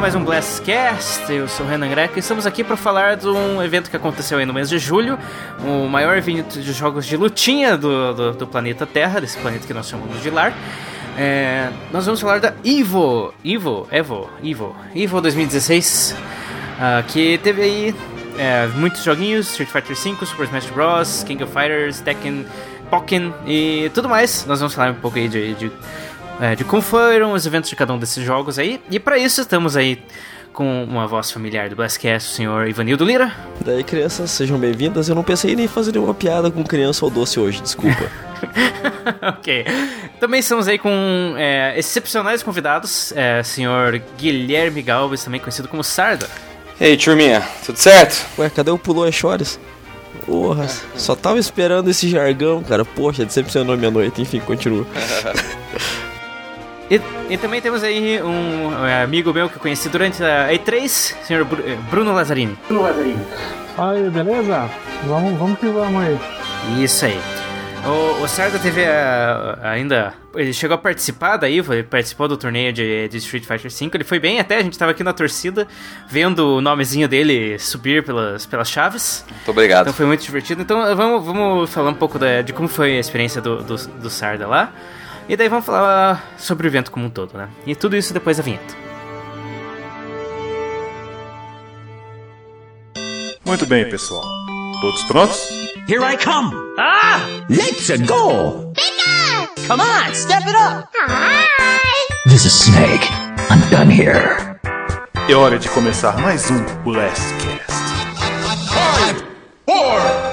mais um Blastcast. Eu sou o Renan Greco e estamos aqui para falar de um evento que aconteceu aí no mês de julho, o maior evento de jogos de lutinha do, do, do planeta Terra, desse planeta que nós chamamos de lar. É, nós vamos falar da Evo, Evo, Evo, Evo, Evo 2016, uh, que teve aí é, muitos joguinhos, Street Fighter V, Super Smash Bros, King of Fighters, Tekken, Pokken e tudo mais. Nós vamos falar um pouco aí de, de é, de como foram os eventos de cada um desses jogos aí. E para isso estamos aí com uma voz familiar do Blastcast, o senhor Ivanildo Lira. Daí, crianças, sejam bem-vindas. Eu não pensei nem em fazer nenhuma piada com criança ou doce hoje, desculpa. ok. Também estamos aí com é, excepcionais convidados, é, senhor Guilherme Galvez, também conhecido como Sarda. E aí, turminha, tudo certo? Ué, cadê o Pulou é Chores? Porra, só tava esperando esse jargão, cara. Poxa, decepcionou minha noite. Enfim, continua. E, e, também temos aí um, amigo meu que eu conheci durante a E3, senhor eh, Bruno Lazzarini. Bruno Lazzarini. Aí, beleza? Vamos, vamos que vamos aí. Isso aí. O, o Sarda teve a, ainda. Ele chegou a participar daí, foi, participou do torneio de, de, Street Fighter V. Ele foi bem até, a gente tava aqui na torcida, vendo o nomezinho dele subir pelas, pelas chaves. Muito obrigado. Então foi muito divertido. Então vamos, vamos falar um pouco da, de como foi a experiência do, do, do Sarda lá. E daí vamos falar sobre o evento como um todo, né? E tudo isso depois da vinheta. Muito bem, pessoal. Todos prontos? Here I come! Ah! Let's go! Bigger! Come on, step it up! Hi! This is Snake. I'm done here. É hora de começar mais um Blastcast. 5, 4,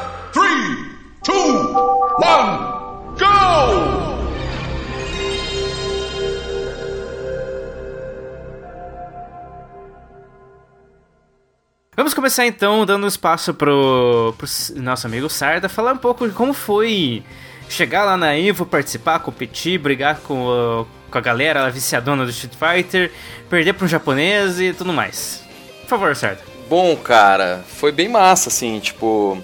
começar então dando espaço pro, pro nosso amigo Sarda falar um pouco de como foi chegar lá na Evo, participar, competir, brigar com, com a galera a viciadona do Street Fighter, perder para um japonês e tudo mais. Por favor, Sarda. Bom, cara, foi bem massa, assim, tipo.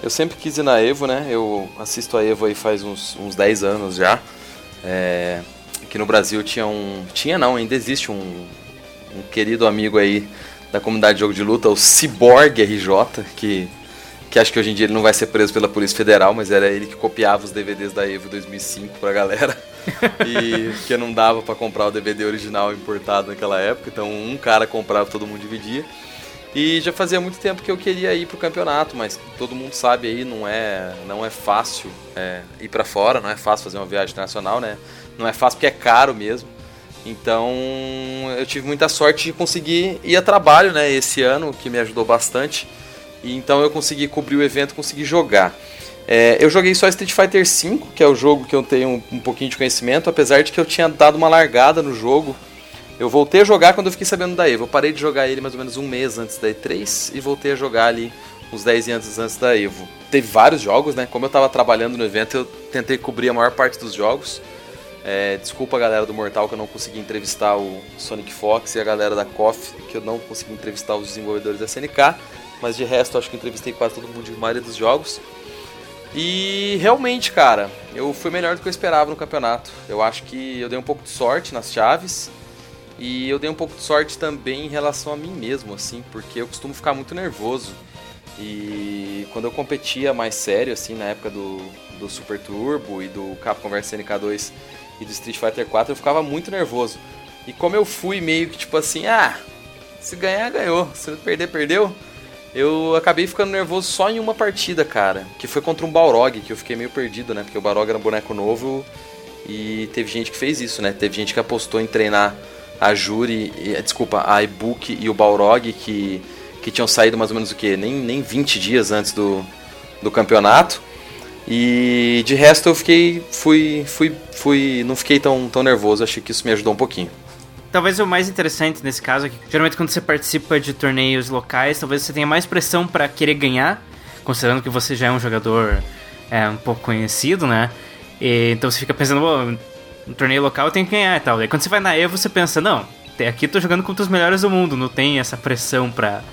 Eu sempre quis ir na Evo, né? Eu assisto a Evo aí faz uns, uns 10 anos já. É, aqui no Brasil tinha um. Tinha não, ainda existe um, um querido amigo aí da comunidade de jogo de luta, o Cyborg RJ, que, que acho que hoje em dia ele não vai ser preso pela Polícia Federal, mas era ele que copiava os DVDs da Evo 2005 pra galera. e que não dava para comprar o DVD original importado naquela época, então um cara comprava, todo mundo dividia. E já fazia muito tempo que eu queria ir pro campeonato, mas todo mundo sabe aí, não é, não é fácil é, ir para fora, não é fácil fazer uma viagem internacional, né? Não é fácil porque é caro mesmo. Então eu tive muita sorte de conseguir ir a trabalho né, esse ano, que me ajudou bastante. E então eu consegui cobrir o evento, consegui jogar. É, eu joguei só Street Fighter V, que é o jogo que eu tenho um, um, pouquinho de conhecimento, apesar de que eu tinha dado uma largada no jogo. Eu voltei a jogar quando eu fiquei sabendo da Evo. Eu parei de jogar ele mais ou menos um mês antes da E3 e voltei a jogar ali uns 10 anos antes da Evo. Teve vários jogos, né? Como eu estava trabalhando no evento, eu tentei cobrir a maior parte dos jogos. É, desculpa a galera do Mortal que eu não consegui entrevistar o Sonic Fox e a galera da KOF que eu não consegui entrevistar os desenvolvedores da SNK, mas de resto acho que entrevistei quase todo mundo de maioria dos jogos. E realmente, cara, eu fui melhor do que eu esperava no campeonato. Eu acho que eu dei um pouco de sorte nas chaves e eu dei um pouco de sorte também em relação a mim mesmo, assim, porque eu costumo ficar muito nervoso. E quando eu competia mais sério, assim, na época do, do Super Turbo e do Capcom vs SNK 2, e do Street Fighter 4, eu ficava muito nervoso. E como eu fui meio que tipo assim, ah, se ganhar, ganhou, se perder, perdeu. Eu acabei ficando nervoso só em uma partida, cara, que foi contra um Balrog, que eu fiquei meio perdido, né? Porque o Balrog era um boneco novo e teve gente que fez isso, né? Teve gente que apostou em treinar a Juri, desculpa, a Ibuki e o Balrog, que, que tinham saído mais ou menos o quê? Nem, nem 20 dias antes do, do campeonato. E de resto eu fiquei. fui. fui. fui. não fiquei tão, tão nervoso, achei que isso me ajudou um pouquinho. Talvez o mais interessante nesse caso é que geralmente quando você participa de torneios locais, talvez você tenha mais pressão para querer ganhar, considerando que você já é um jogador é, um pouco conhecido, né? E, então você fica pensando, no torneio local eu tenho que ganhar e tal. Daí quando você vai na EVO você pensa, não, aqui eu tô jogando contra os melhores do mundo, não tem essa pressão pra,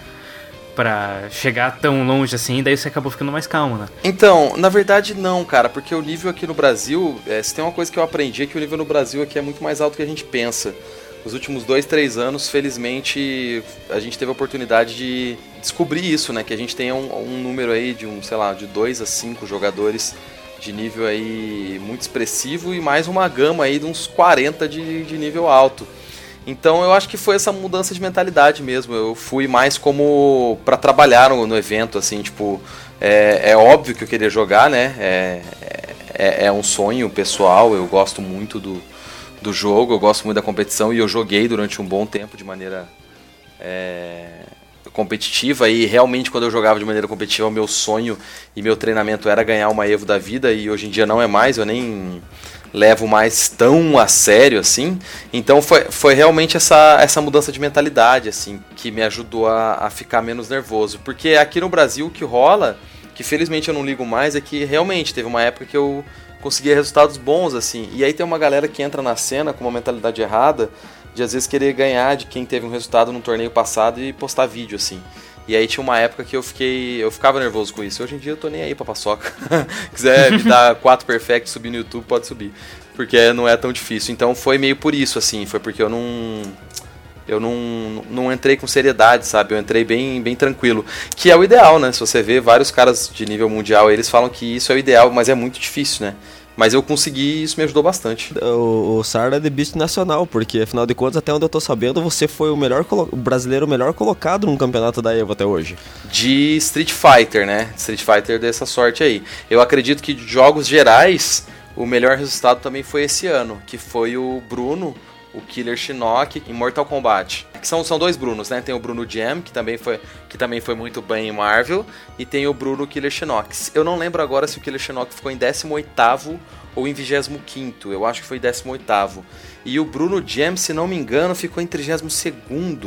para chegar tão longe assim, daí você acabou ficando mais calmo, né? Então, na verdade não, cara, porque o nível aqui no Brasil, é, se tem uma coisa que eu aprendi é que o nível no Brasil aqui é muito mais alto que a gente pensa. os últimos dois, três anos, felizmente, a gente teve a oportunidade de descobrir isso, né? Que a gente tenha um, um número aí de um, sei lá, de dois a cinco jogadores de nível aí muito expressivo e mais uma gama aí de uns 40 de, de nível alto. Então eu acho que foi essa mudança de mentalidade mesmo. Eu fui mais como para trabalhar no, no, evento, assim, tipo, é, é, óbvio que eu queria jogar, né? É, é, é, um sonho pessoal. Eu gosto muito do, do jogo, eu gosto muito da competição e eu joguei durante um bom tempo de maneira é, competitiva e realmente quando eu jogava de maneira competitiva o meu sonho e meu treinamento era ganhar uma Evo da vida e hoje em dia não é mais, eu nem levo mais tão a sério assim. Então foi, foi realmente essa, essa mudança de mentalidade assim que me ajudou a, a ficar menos nervoso. Porque aqui no Brasil o que rola, que felizmente eu não ligo mais, é que realmente teve uma época que eu conseguia resultados bons assim. E aí tem uma galera que entra na cena com uma mentalidade errada de às vezes querer ganhar de quem teve um resultado no torneio passado e postar vídeo assim. E aí tinha uma época que eu fiquei. Eu ficava nervoso com isso. Hoje em dia eu tô nem aí pra paçoca. Quiser me dar quatro perfect subir no YouTube, pode subir. Porque não é tão difícil. Então foi meio por isso, assim. Foi porque eu não. Eu não, não entrei com seriedade, sabe? Eu entrei bem, bem tranquilo. Que é o ideal, né? Se você vê vários caras de nível mundial, eles falam que isso é o ideal, mas é muito difícil, né? Mas eu consegui e isso me ajudou bastante. O, o Sarda é de Beast nacional, porque afinal de contas, até onde eu tô sabendo, você foi o melhor o brasileiro melhor colocado no campeonato da EVO até hoje. De Street Fighter, né? Street Fighter dessa sorte aí. Eu acredito que de jogos gerais, o melhor resultado também foi esse ano, que foi o Bruno, o Killer Shinnok em Mortal Kombat. Que são, são dois Brunos, né? Tem o Bruno Jam, que também, foi, que também foi muito bem em Marvel, e tem o Bruno Killer Shinnok. Eu não lembro agora se o Killer Shinnok ficou em 18 ou em 25 eu acho que foi 18 E o Bruno Jam, se não me engano, ficou em 32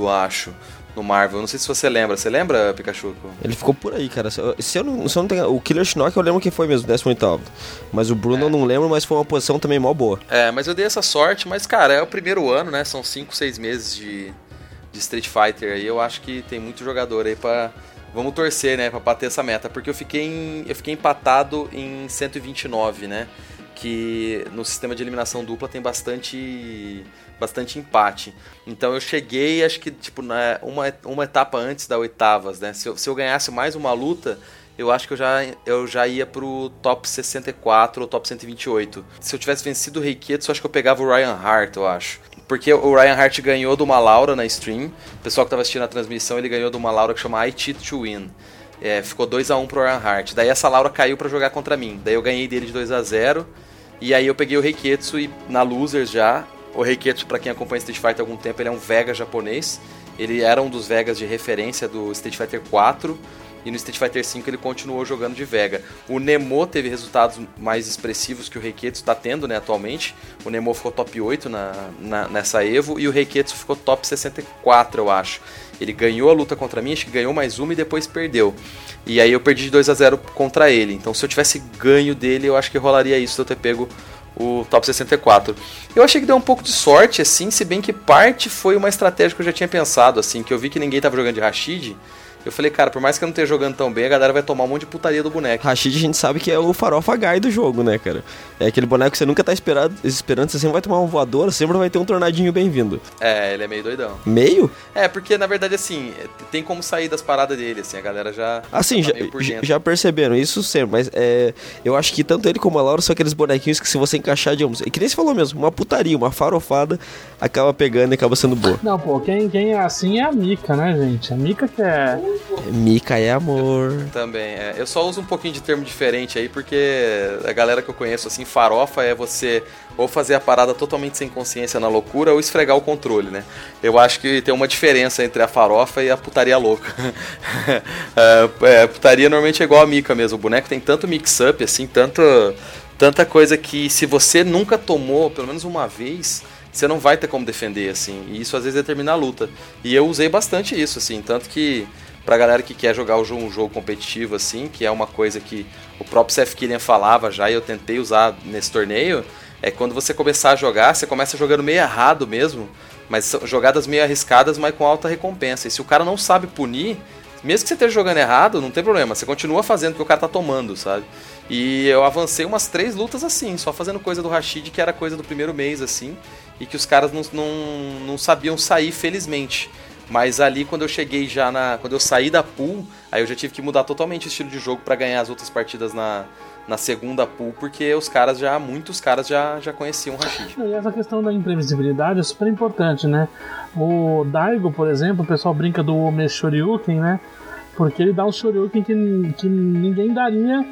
acho no Marvel. Não sei se você lembra. Você lembra, Pikachu? Ele ficou por aí, cara. Se eu não, se eu não tenho, o Killer Shinnok eu lembro que foi mesmo, 18 Mas o Bruno é. eu não lembro, mas foi uma posição também mó boa. É, mas eu dei essa sorte. Mas, cara, é o primeiro ano, né? São 5, 6 meses de, de Street Fighter aí. Eu acho que tem muito jogador aí pra... Vamos torcer, né? Pra bater essa meta. Porque eu fiquei, em, eu fiquei empatado em 129, né? Que no sistema de eliminação dupla tem bastante bastante empate. Então eu cheguei, acho que tipo, na, uma, uma etapa antes da oitavas, né? Se eu, se eu ganhasse mais uma luta, eu acho que eu já, eu já ia pro top 64 ou top 128. Se eu tivesse vencido o Reiketsu, acho que eu pegava o Ryan Hart, eu acho. Porque o Ryan Hart ganhou de uma Laura na stream. O pessoal que estava assistindo a transmissão, ele ganhou de uma Laura que chama I to Win. É, ficou 2 a 1 pro Ryan Hart. Daí essa Laura caiu para jogar contra mim. Daí eu ganhei dele de 2 a 0 E aí eu peguei o Reiketsu e na Losers já, o Reiketsu, para quem acompanha Street Fighter há algum tempo, ele é um Vega japonês. Ele era um dos Vegas de referência do Street Fighter 4 e no Street Fighter 5 ele continuou jogando de Vega. O Nemo teve resultados mais expressivos que o Reiketsu está tendo né, atualmente. O Nemo ficou top 8 na, na, nessa Evo e o Reiketsu ficou top 64, eu acho. Ele ganhou a luta contra mim, acho que ganhou mais uma e depois perdeu. E aí eu perdi de 2 a 0 contra ele. Então se eu tivesse ganho dele, eu acho que rolaria isso de eu ter pego o top 64. Eu achei que deu um pouco de sorte, assim, se bem que parte foi uma estratégia que eu já tinha pensado, assim, que eu vi que ninguém tava jogando de Rashid, eu falei, cara, por mais que eu não esteja jogando tão bem, a galera vai tomar um monte de putaria do boneco. Rashid a gente sabe que é o farofa guy do jogo, né, cara? É aquele boneco que você nunca tá esperando, esperando, você sempre vai tomar um voador, sempre vai ter um tornadinho bem-vindo. É, ele é meio doidão. Meio? É, porque na verdade, assim, tem como sair das paradas dele, assim, a galera já. Assim, tá já, já perceberam, isso sempre, mas é, eu acho que tanto ele como a Laura são aqueles bonequinhos que se você encaixar, digamos, e que nem você falou mesmo, uma putaria, uma farofada, acaba pegando e acaba sendo boa. Não, pô, quem, quem é assim é a Mika, né, gente? A Mika que é. Mika é amor. Também, é. Eu só uso um pouquinho de termo diferente aí, porque a galera que eu conheço, assim, farofa é você ou fazer a parada totalmente sem consciência na loucura ou esfregar o controle, né? Eu acho que tem uma diferença entre a farofa e a putaria louca. é, é, putaria normalmente é igual a Mika mesmo. O boneco tem tanto mix-up, assim, tanto, tanta coisa que se você nunca tomou, pelo menos uma vez, você não vai ter como defender, assim. E isso às vezes determina a luta. E eu usei bastante isso, assim. Tanto que pra galera que quer jogar um jogo competitivo, assim, que é uma coisa que o próprio Seth Killian falava já e eu tentei usar nesse torneio, é quando você começar a jogar, você começa jogando meio errado mesmo, mas jogadas meio arriscadas, mas com alta recompensa. E se o cara não sabe punir, mesmo que você esteja jogando errado, não tem problema, você continua fazendo porque o cara tá tomando, sabe? E eu avancei umas três lutas assim, só fazendo coisa do Rashid, que era coisa do primeiro mês, assim, e que os caras não, não, não sabiam sair, felizmente. Mas ali, quando eu cheguei já na. Quando eu saí da pool, aí eu já tive que mudar totalmente o estilo de jogo para ganhar as outras partidas na, na segunda pool, porque os caras já. Muitos caras já, já conheciam o Rashid. E essa questão da imprevisibilidade é super importante, né? O Daigo, por exemplo, o pessoal brinca do Ome Shoryuken, né? Porque ele dá um Shoryuken que, que ninguém daria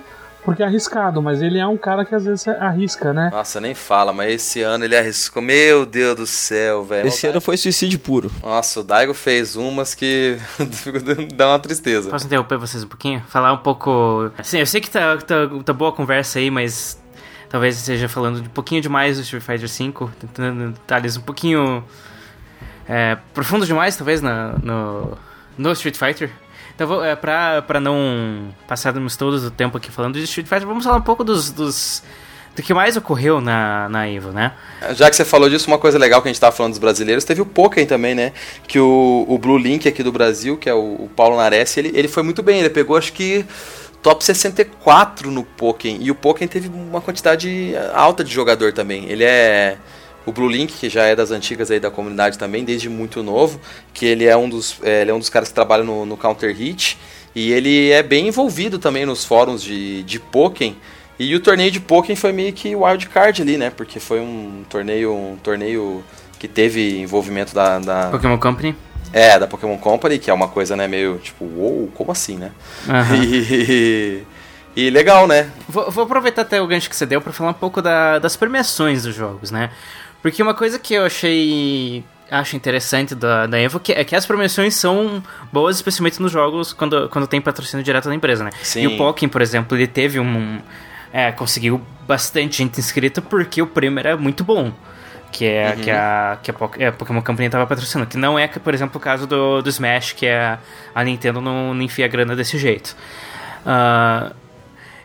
porque é arriscado, mas ele é um cara que às vezes arrisca, né? Nossa, nem fala, mas esse ano ele arriscou. Meu Deus do céu, velho. Esse ano foi suicídio puro. Nossa, o Daigo fez umas que dá uma tristeza. Posso interromper vocês um pouquinho? Falar um pouco. Assim, eu sei que tá, tá, tá boa a conversa aí, mas talvez esteja falando um pouquinho demais do Street Fighter V, tentando detalhes um pouquinho é, profundos demais, talvez, na, no, no Street Fighter. Então, é, pra, pra não passarmos todos o tempo aqui falando de Street Fighter, vamos falar um pouco dos, dos do que mais ocorreu na, na Evo, né? Já que você falou disso, uma coisa legal que a gente tava falando dos brasileiros, teve o Pokémon também, né? Que o, o Blue Link aqui do Brasil, que é o, o Paulo Nares, ele, ele foi muito bem, ele pegou acho que top 64 no Pokémon, e o Pokémon teve uma quantidade alta de jogador também. Ele é o Blue Link, que já é das antigas aí da comunidade também, desde muito novo, que ele é um dos, é, ele é um dos caras que trabalha no, no Counter Hit, e ele é bem envolvido também nos fóruns de, de Pokémon, e o torneio de Pokémon foi meio que wild card ali, né, porque foi um torneio, um torneio que teve envolvimento da... da... Pokémon Company? É, da Pokémon Company, que é uma coisa, né, meio tipo, uou, como assim, né? Uhum. E, e legal, né? Vou, vou, aproveitar até o gancho que você deu para falar um pouco da, das premiações dos jogos, né? Porque uma coisa que eu achei acho interessante da, da Evo que, é que as premiações são boas, especialmente nos jogos quando, quando tem patrocínio direto da empresa, né? Sim. E o Pokémon, por exemplo, ele teve um. É, conseguiu bastante gente inscrita porque o prêmio era muito bom. Que é Uhum. que a, que a, Po- é, a Pokémon Company estava patrocinando. Que não é, por exemplo, o caso do, do Smash, que é a Nintendo não, não enfia grana desse jeito. Ah,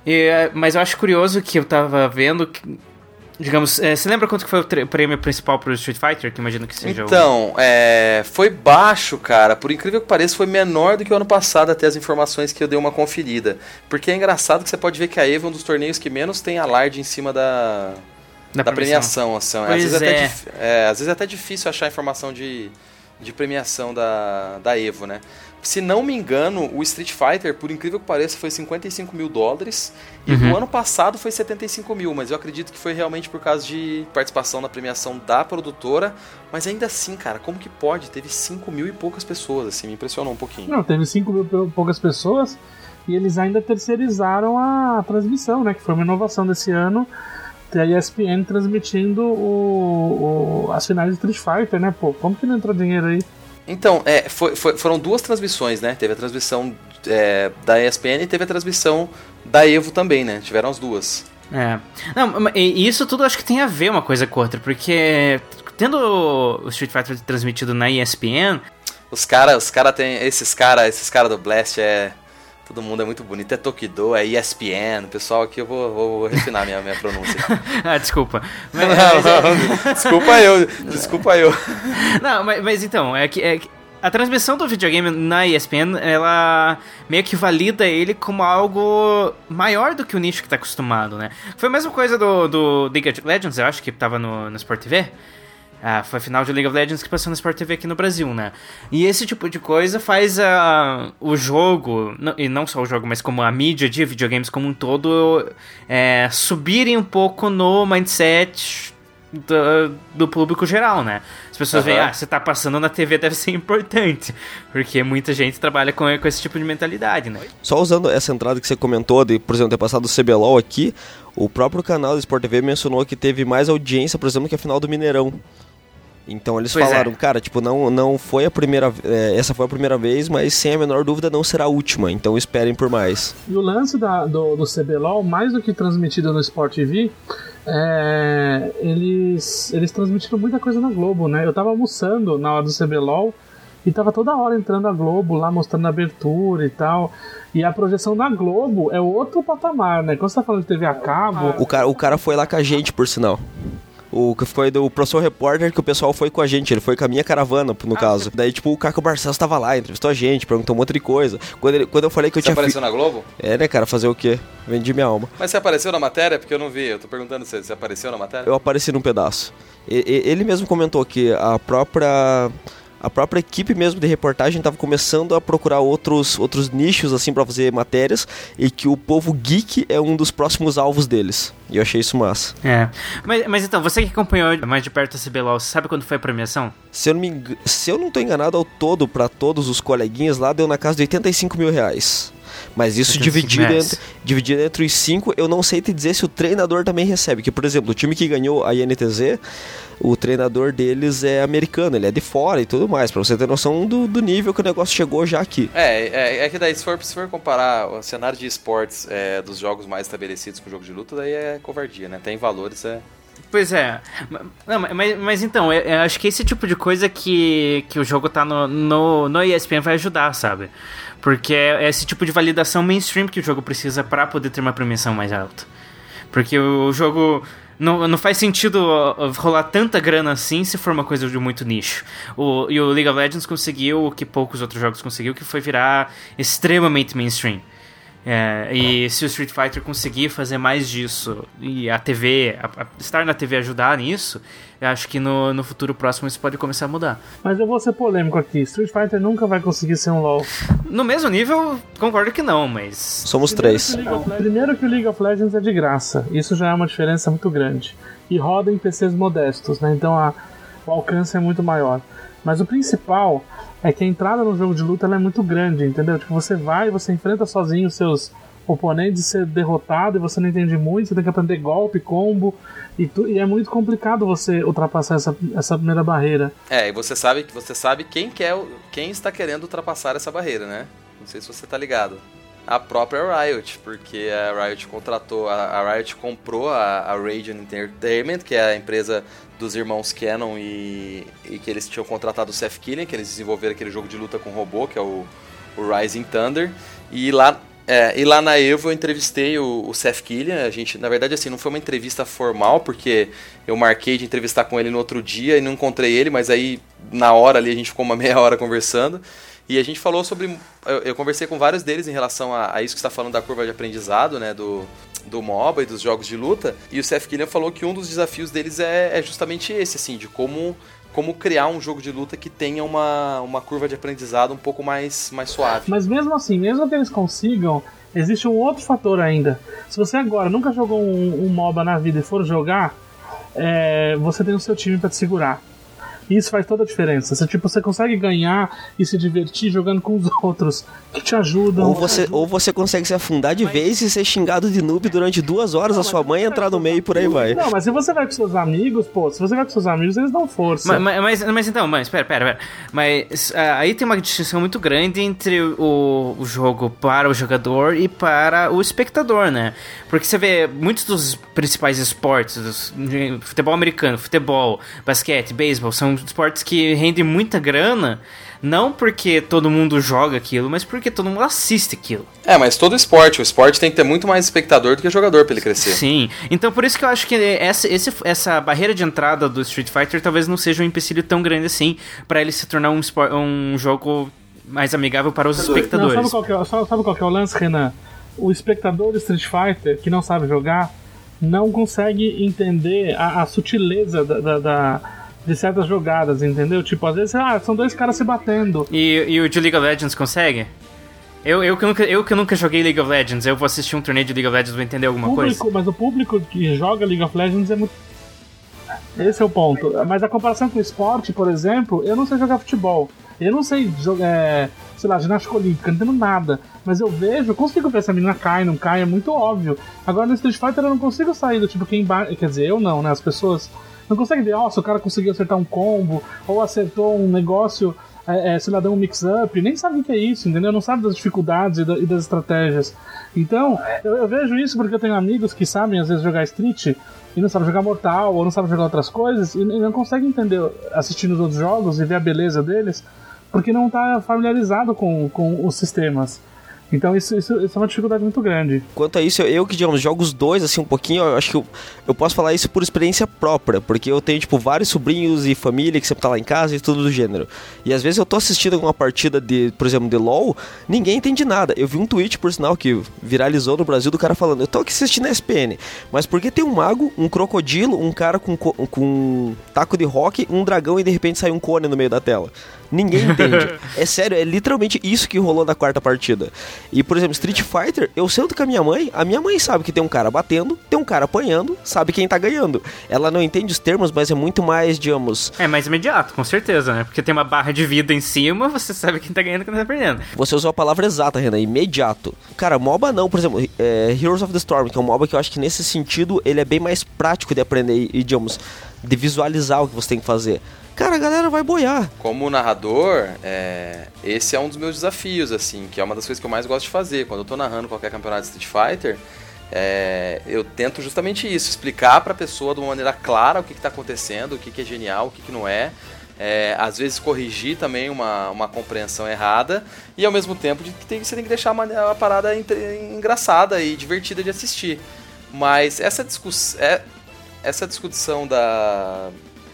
e, mas eu acho curioso que eu tava vendo que, Digamos, é, você lembra quanto que foi o prêmio principal pro Street Fighter? Que imagino que seja o- Então, é, foi baixo, cara. Por incrível que pareça, foi menor do que o ano passado, até as informações que eu dei uma conferida. Porque é engraçado que você pode ver que a EVO é um dos torneios que menos tem alarde em cima da, da, da premiação. Assim, às, vezes é. Até é. é, às vezes é até difícil achar informação de, de premiação da, da EVO, né? Se não me engano, o Street Fighter, por incrível que pareça, foi 55 mil dólares. E Uhum. no ano passado foi 75 mil, mas eu acredito que foi realmente por causa de participação na premiação da produtora. Mas ainda assim, cara, como que pode? Teve 5 mil e poucas pessoas, assim, me impressionou um pouquinho. Não, teve 5 mil pou- poucas pessoas e eles ainda terceirizaram a transmissão, né? Que foi uma inovação desse ano. Ter a ESPN transmitindo o, o- as finais de Street Fighter, né? Pô, como que não entrou dinheiro aí? Então, é, foi- foi- foram duas transmissões, né? Teve a transmissão é, da ESPN e teve a transmissão da Evo também, né? Tiveram as duas. É. Não, e isso tudo acho que tem a ver uma coisa com outra, porque tendo o Street Fighter transmitido na ESPN, Os caras, os cara tem. Esses caras, esses cara do Blast é. Todo mundo é muito bonito. É Tokido, é ESPN. Pessoal aqui eu vou, vou, vou refinar minha, minha pronúncia. ah, desculpa. Mas- Não, mas é- não, desculpa eu, desculpa eu. Não, mas, mas então, é que, é que a transmissão do videogame na ESPN, ela meio que valida ele como algo maior do que o nicho que tá acostumado, né? Foi a mesma coisa do, do League of Legends, eu acho, que tava no, no Sport TV. Ah, foi a final de League of Legends que passou no Sport TV aqui no Brasil, né? E esse tipo de coisa faz ah, o jogo, e não só o jogo, mas como a mídia de videogames como um todo, é, subirem um pouco no mindset do, do público geral, né? As pessoas veem, Aham. ah, você tá passando na TV deve ser importante, porque muita gente trabalha com, com esse tipo de mentalidade, né? Só usando essa entrada que você comentou, de, por exemplo, ter passado o CBLOL aqui, o próprio canal do Sport TV mencionou que teve mais audiência, por exemplo, que a final do Mineirão. Então eles Pois é. falaram, cara, tipo, não, não foi a primeira é, essa foi a primeira vez, mas sem a menor dúvida não será a última, então esperem por mais. E o lance da- do, do CBLOL, mais do que transmitido no Sport TV, é, eles, eles transmitiram muita coisa na Globo, né? Eu tava almoçando na hora do CBLOL e tava toda hora entrando a Globo lá, mostrando a abertura e tal. E a projeção da Globo é outro patamar, né? Quando você tá falando de TV a cabo, O cara, o cara foi lá com a gente, por sinal. O que foi do Pro Soul Reporter, que o pessoal foi com a gente, ele foi com a minha caravana, no caso. Daí, tipo, o Caco Barcelos tava lá, entrevistou a gente, perguntou um monte de coisa. Quando, ele- quando eu falei que eu Você tinha. fi- apareceu na Globo? É, né, cara, fazer o quê? Vendi minha alma. Mas você apareceu na matéria? Porque eu não vi. Eu tô perguntando se você apareceu na matéria. Eu apareci num pedaço. E- ele mesmo comentou que a própria a própria equipe mesmo de reportagem estava começando a procurar outros outros nichos assim para fazer matérias e que o povo geek é um dos próximos alvos deles. E eu achei isso massa. É. Mas, mas então, você que acompanhou mais de perto a CBLOL, sabe quando foi a premiação? Se eu não me se eu não tô enganado ao todo para todos os coleguinhas lá deu na casa de 85 mil reais. Mas isso 85 dividido entre, dividido entre os cinco, eu não sei te dizer se o treinador também recebe. Que, por exemplo, o time que ganhou a INTZ, o treinador deles é americano, ele é de fora e tudo mais, pra você ter noção do, do nível que o negócio chegou já aqui. É, é, é que daí se for, se for comparar o cenário de esportes é, dos jogos mais estabelecidos com o jogo de luta, daí é covardia, né? Tem valores, é... Pois é. Não, mas, mas então, eu, eu acho que esse tipo de coisa que, que o jogo tá no, no, no ESPN vai ajudar, sabe? Porque é esse tipo de validação mainstream que o jogo precisa pra poder ter uma premiação mais alta. Porque o jogo. Não, não faz sentido ó, rolar tanta grana assim se for uma coisa de muito nicho. O, e o League of Legends conseguiu o que poucos outros jogos conseguiu, que foi virar extremamente mainstream. É, e se o Street Fighter conseguir fazer mais disso e a TV, a- a- estar na TV ajudar nisso, eu acho que no, no futuro próximo isso pode começar a mudar. Mas eu vou ser polêmico aqui. Street Fighter nunca vai conseguir ser um LoL. No mesmo nível, concordo que não, mas. Somos três. League of Le- Primeiro que o League of Legends é de graça. Isso já é uma diferença muito grande. E roda em PCs modestos, né? Então a- o alcance é muito maior. Mas o principal é que a entrada no jogo de luta ela é muito grande, entendeu? Tipo, você vai, você enfrenta sozinho os seus oponentes, ser derrotado e você não entende muito, você tem que aprender golpe, combo, e, tu- e é muito complicado você ultrapassar essa, essa primeira barreira. É, e você sabe você sabe quem quer, quem está querendo ultrapassar essa barreira, né? Não sei se você tá ligado. A própria Riot, porque a Riot contratou, a, a Riot comprou a, a Radiant Entertainment, que é a empresa dos irmãos Canon e, e que eles tinham contratado o Seth Killian, que eles desenvolveram aquele jogo de luta com robô, que é o, o Rising Thunder. E lá, é, e lá na Evo eu entrevistei o, o Seth Killian. A gente, na verdade, assim, não foi uma entrevista formal, porque eu marquei de entrevistar com ele no outro dia e não encontrei ele, mas aí na hora ali a gente ficou uma meia hora conversando. E a gente falou sobre. Eu, eu conversei com vários deles em relação a, a isso que está falando da curva de aprendizado, né? Do, do MOBA e dos jogos de luta. E o Seth Killian falou que um dos desafios deles é, é justamente esse, assim, de como, como criar um jogo de luta que tenha uma, uma curva de aprendizado um pouco mais, mais suave. Mas mesmo assim, mesmo que eles consigam, existe um outro fator ainda. Se você agora nunca jogou um, um MOBA na vida e for jogar, é, você tem o seu time pra te segurar. Isso faz toda a diferença. Você, tipo, você consegue ganhar e se divertir jogando com os outros que te ajudam. Ou você, ou você consegue se afundar de vez e ser xingado de noob durante duas horas, a sua mãe entrar no meio e por aí vai. Não, mas se você vai com seus amigos, pô, se você vai com seus amigos, eles dão força. Mas, mas, mas, mas então, mas pera, pera, pera. Mas ah, aí tem uma distinção muito grande entre o, o jogo para o jogador e para o espectador, né? Porque você vê muitos dos principais esportes, dos- futebol americano, futebol, basquete, beisebol, são esportes que rendem muita grana, não porque todo mundo joga aquilo, mas porque todo mundo assiste aquilo. É, mas todo esporte, o esporte tem que ter muito mais espectador do que jogador pra ele crescer. Sim, então por isso que eu acho que essa, esse- essa barreira de entrada do Street Fighter talvez não seja um empecilho tão grande assim para ele se tornar um, um jogo mais amigável para os Não, espectadores. sabe, qual que é, sabe sabe qual que é o lance, Renan? O espectador de Street Fighter, que não sabe jogar, não consegue entender a, a sutileza da, da- da- de certas jogadas, entendeu? Tipo, às vezes, ah, são dois caras se batendo. E, e o de League of Legends consegue? Eu, eu, que nunca, eu que nunca joguei League of Legends, eu vou assistir um torneio de League of Legends vou entender alguma Público, coisa? mas o público que joga League of Legends é muito. Esse é o ponto. Mas a comparação com o esporte, por exemplo, eu não sei jogar futebol. Eu não sei jogar, é, sei lá, ginástica olímpica, não entendo nada. Mas eu vejo, eu consigo ver se a menina cai, não cai, é muito óbvio. Agora no Street Fighter eu não consigo sair do tipo quem bate. Quer dizer, eu não, né? As pessoas não conseguem ver, ó, se o cara conseguiu acertar um combo, ou acertou um negócio, é, é, sei lá, deu um mix-up, nem sabe o que é isso, entendeu? Não sabe das dificuldades e, da- e das estratégias. Então, eu, eu vejo isso porque eu tenho amigos que sabem às vezes jogar Street e não sabem jogar Mortal ou não sabem jogar outras coisas e, e não conseguem entender assistindo os outros jogos e ver a beleza deles porque não está familiarizado com, com os sistemas. Então isso, isso, isso é uma dificuldade muito grande. Quanto a isso, eu, eu que, digamos, jogo os dois, assim, um pouquinho, eu acho que eu, eu posso falar isso por experiência própria, porque eu tenho, tipo, vários sobrinhos e família que sempre tá lá em casa e tudo do gênero. E às vezes eu tô assistindo alguma partida de, por exemplo, de LoL, ninguém entende nada. Eu vi um tweet, por sinal, que viralizou no Brasil do cara falando, eu tô aqui assistindo a SPN, mas por que tem um mago, um crocodilo, um cara com, co- com um taco de rock, um dragão e de repente sai um cone no meio da tela? Ninguém entende. é sério, é literalmente isso que rolou na quarta partida. E, por exemplo, Street Fighter, eu sento com a minha mãe, a minha mãe sabe que tem um cara batendo, tem um cara apanhando, sabe quem tá ganhando. Ela não entende os termos, mas é muito mais, digamos, É mais imediato, com certeza, né? Porque tem uma barra de vida em cima, você sabe quem tá ganhando e quem tá perdendo. Você usou a palavra exata, Renan, imediato. Cara, MOBA não, por exemplo, é, Heroes of the Storm, que é um MOBA que eu acho que nesse sentido ele é bem mais prático de aprender e, digamos, de visualizar o que você tem que fazer. Cara, a galera vai boiar. Como narrador, é, esse é um dos meus desafios, assim, que é uma das coisas que eu mais gosto de fazer. Quando eu tô narrando qualquer campeonato de Street Fighter, é, eu tento justamente isso, explicar pra pessoa de uma maneira clara o que, que tá acontecendo, o que, que é genial, o que, que não é. É, às vezes corrigir também uma, uma compreensão errada e ao mesmo tempo de que tem- você tem que deixar a, a parada entre- engraçada e divertida de assistir. Mas essa discussão, é, essa discussão da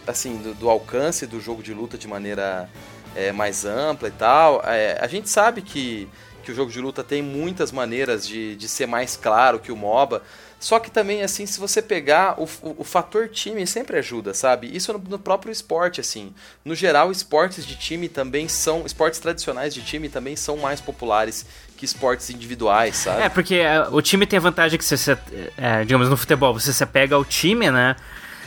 assim do, do alcance do jogo de luta de maneira é, mais ampla e tal, é, a gente sabe que, que o jogo de luta tem muitas maneiras de, de ser mais claro que o MOBA. Só que também, assim, se você pegar, o, o, o fator time sempre ajuda, sabe? Isso no, no próprio esporte, assim. No geral, esportes de time também são. Esportes tradicionais de time também são mais populares que esportes individuais, sabe? É, porque é, o time tem a vantagem que você, é, digamos, no futebol, você se apega ao time, né?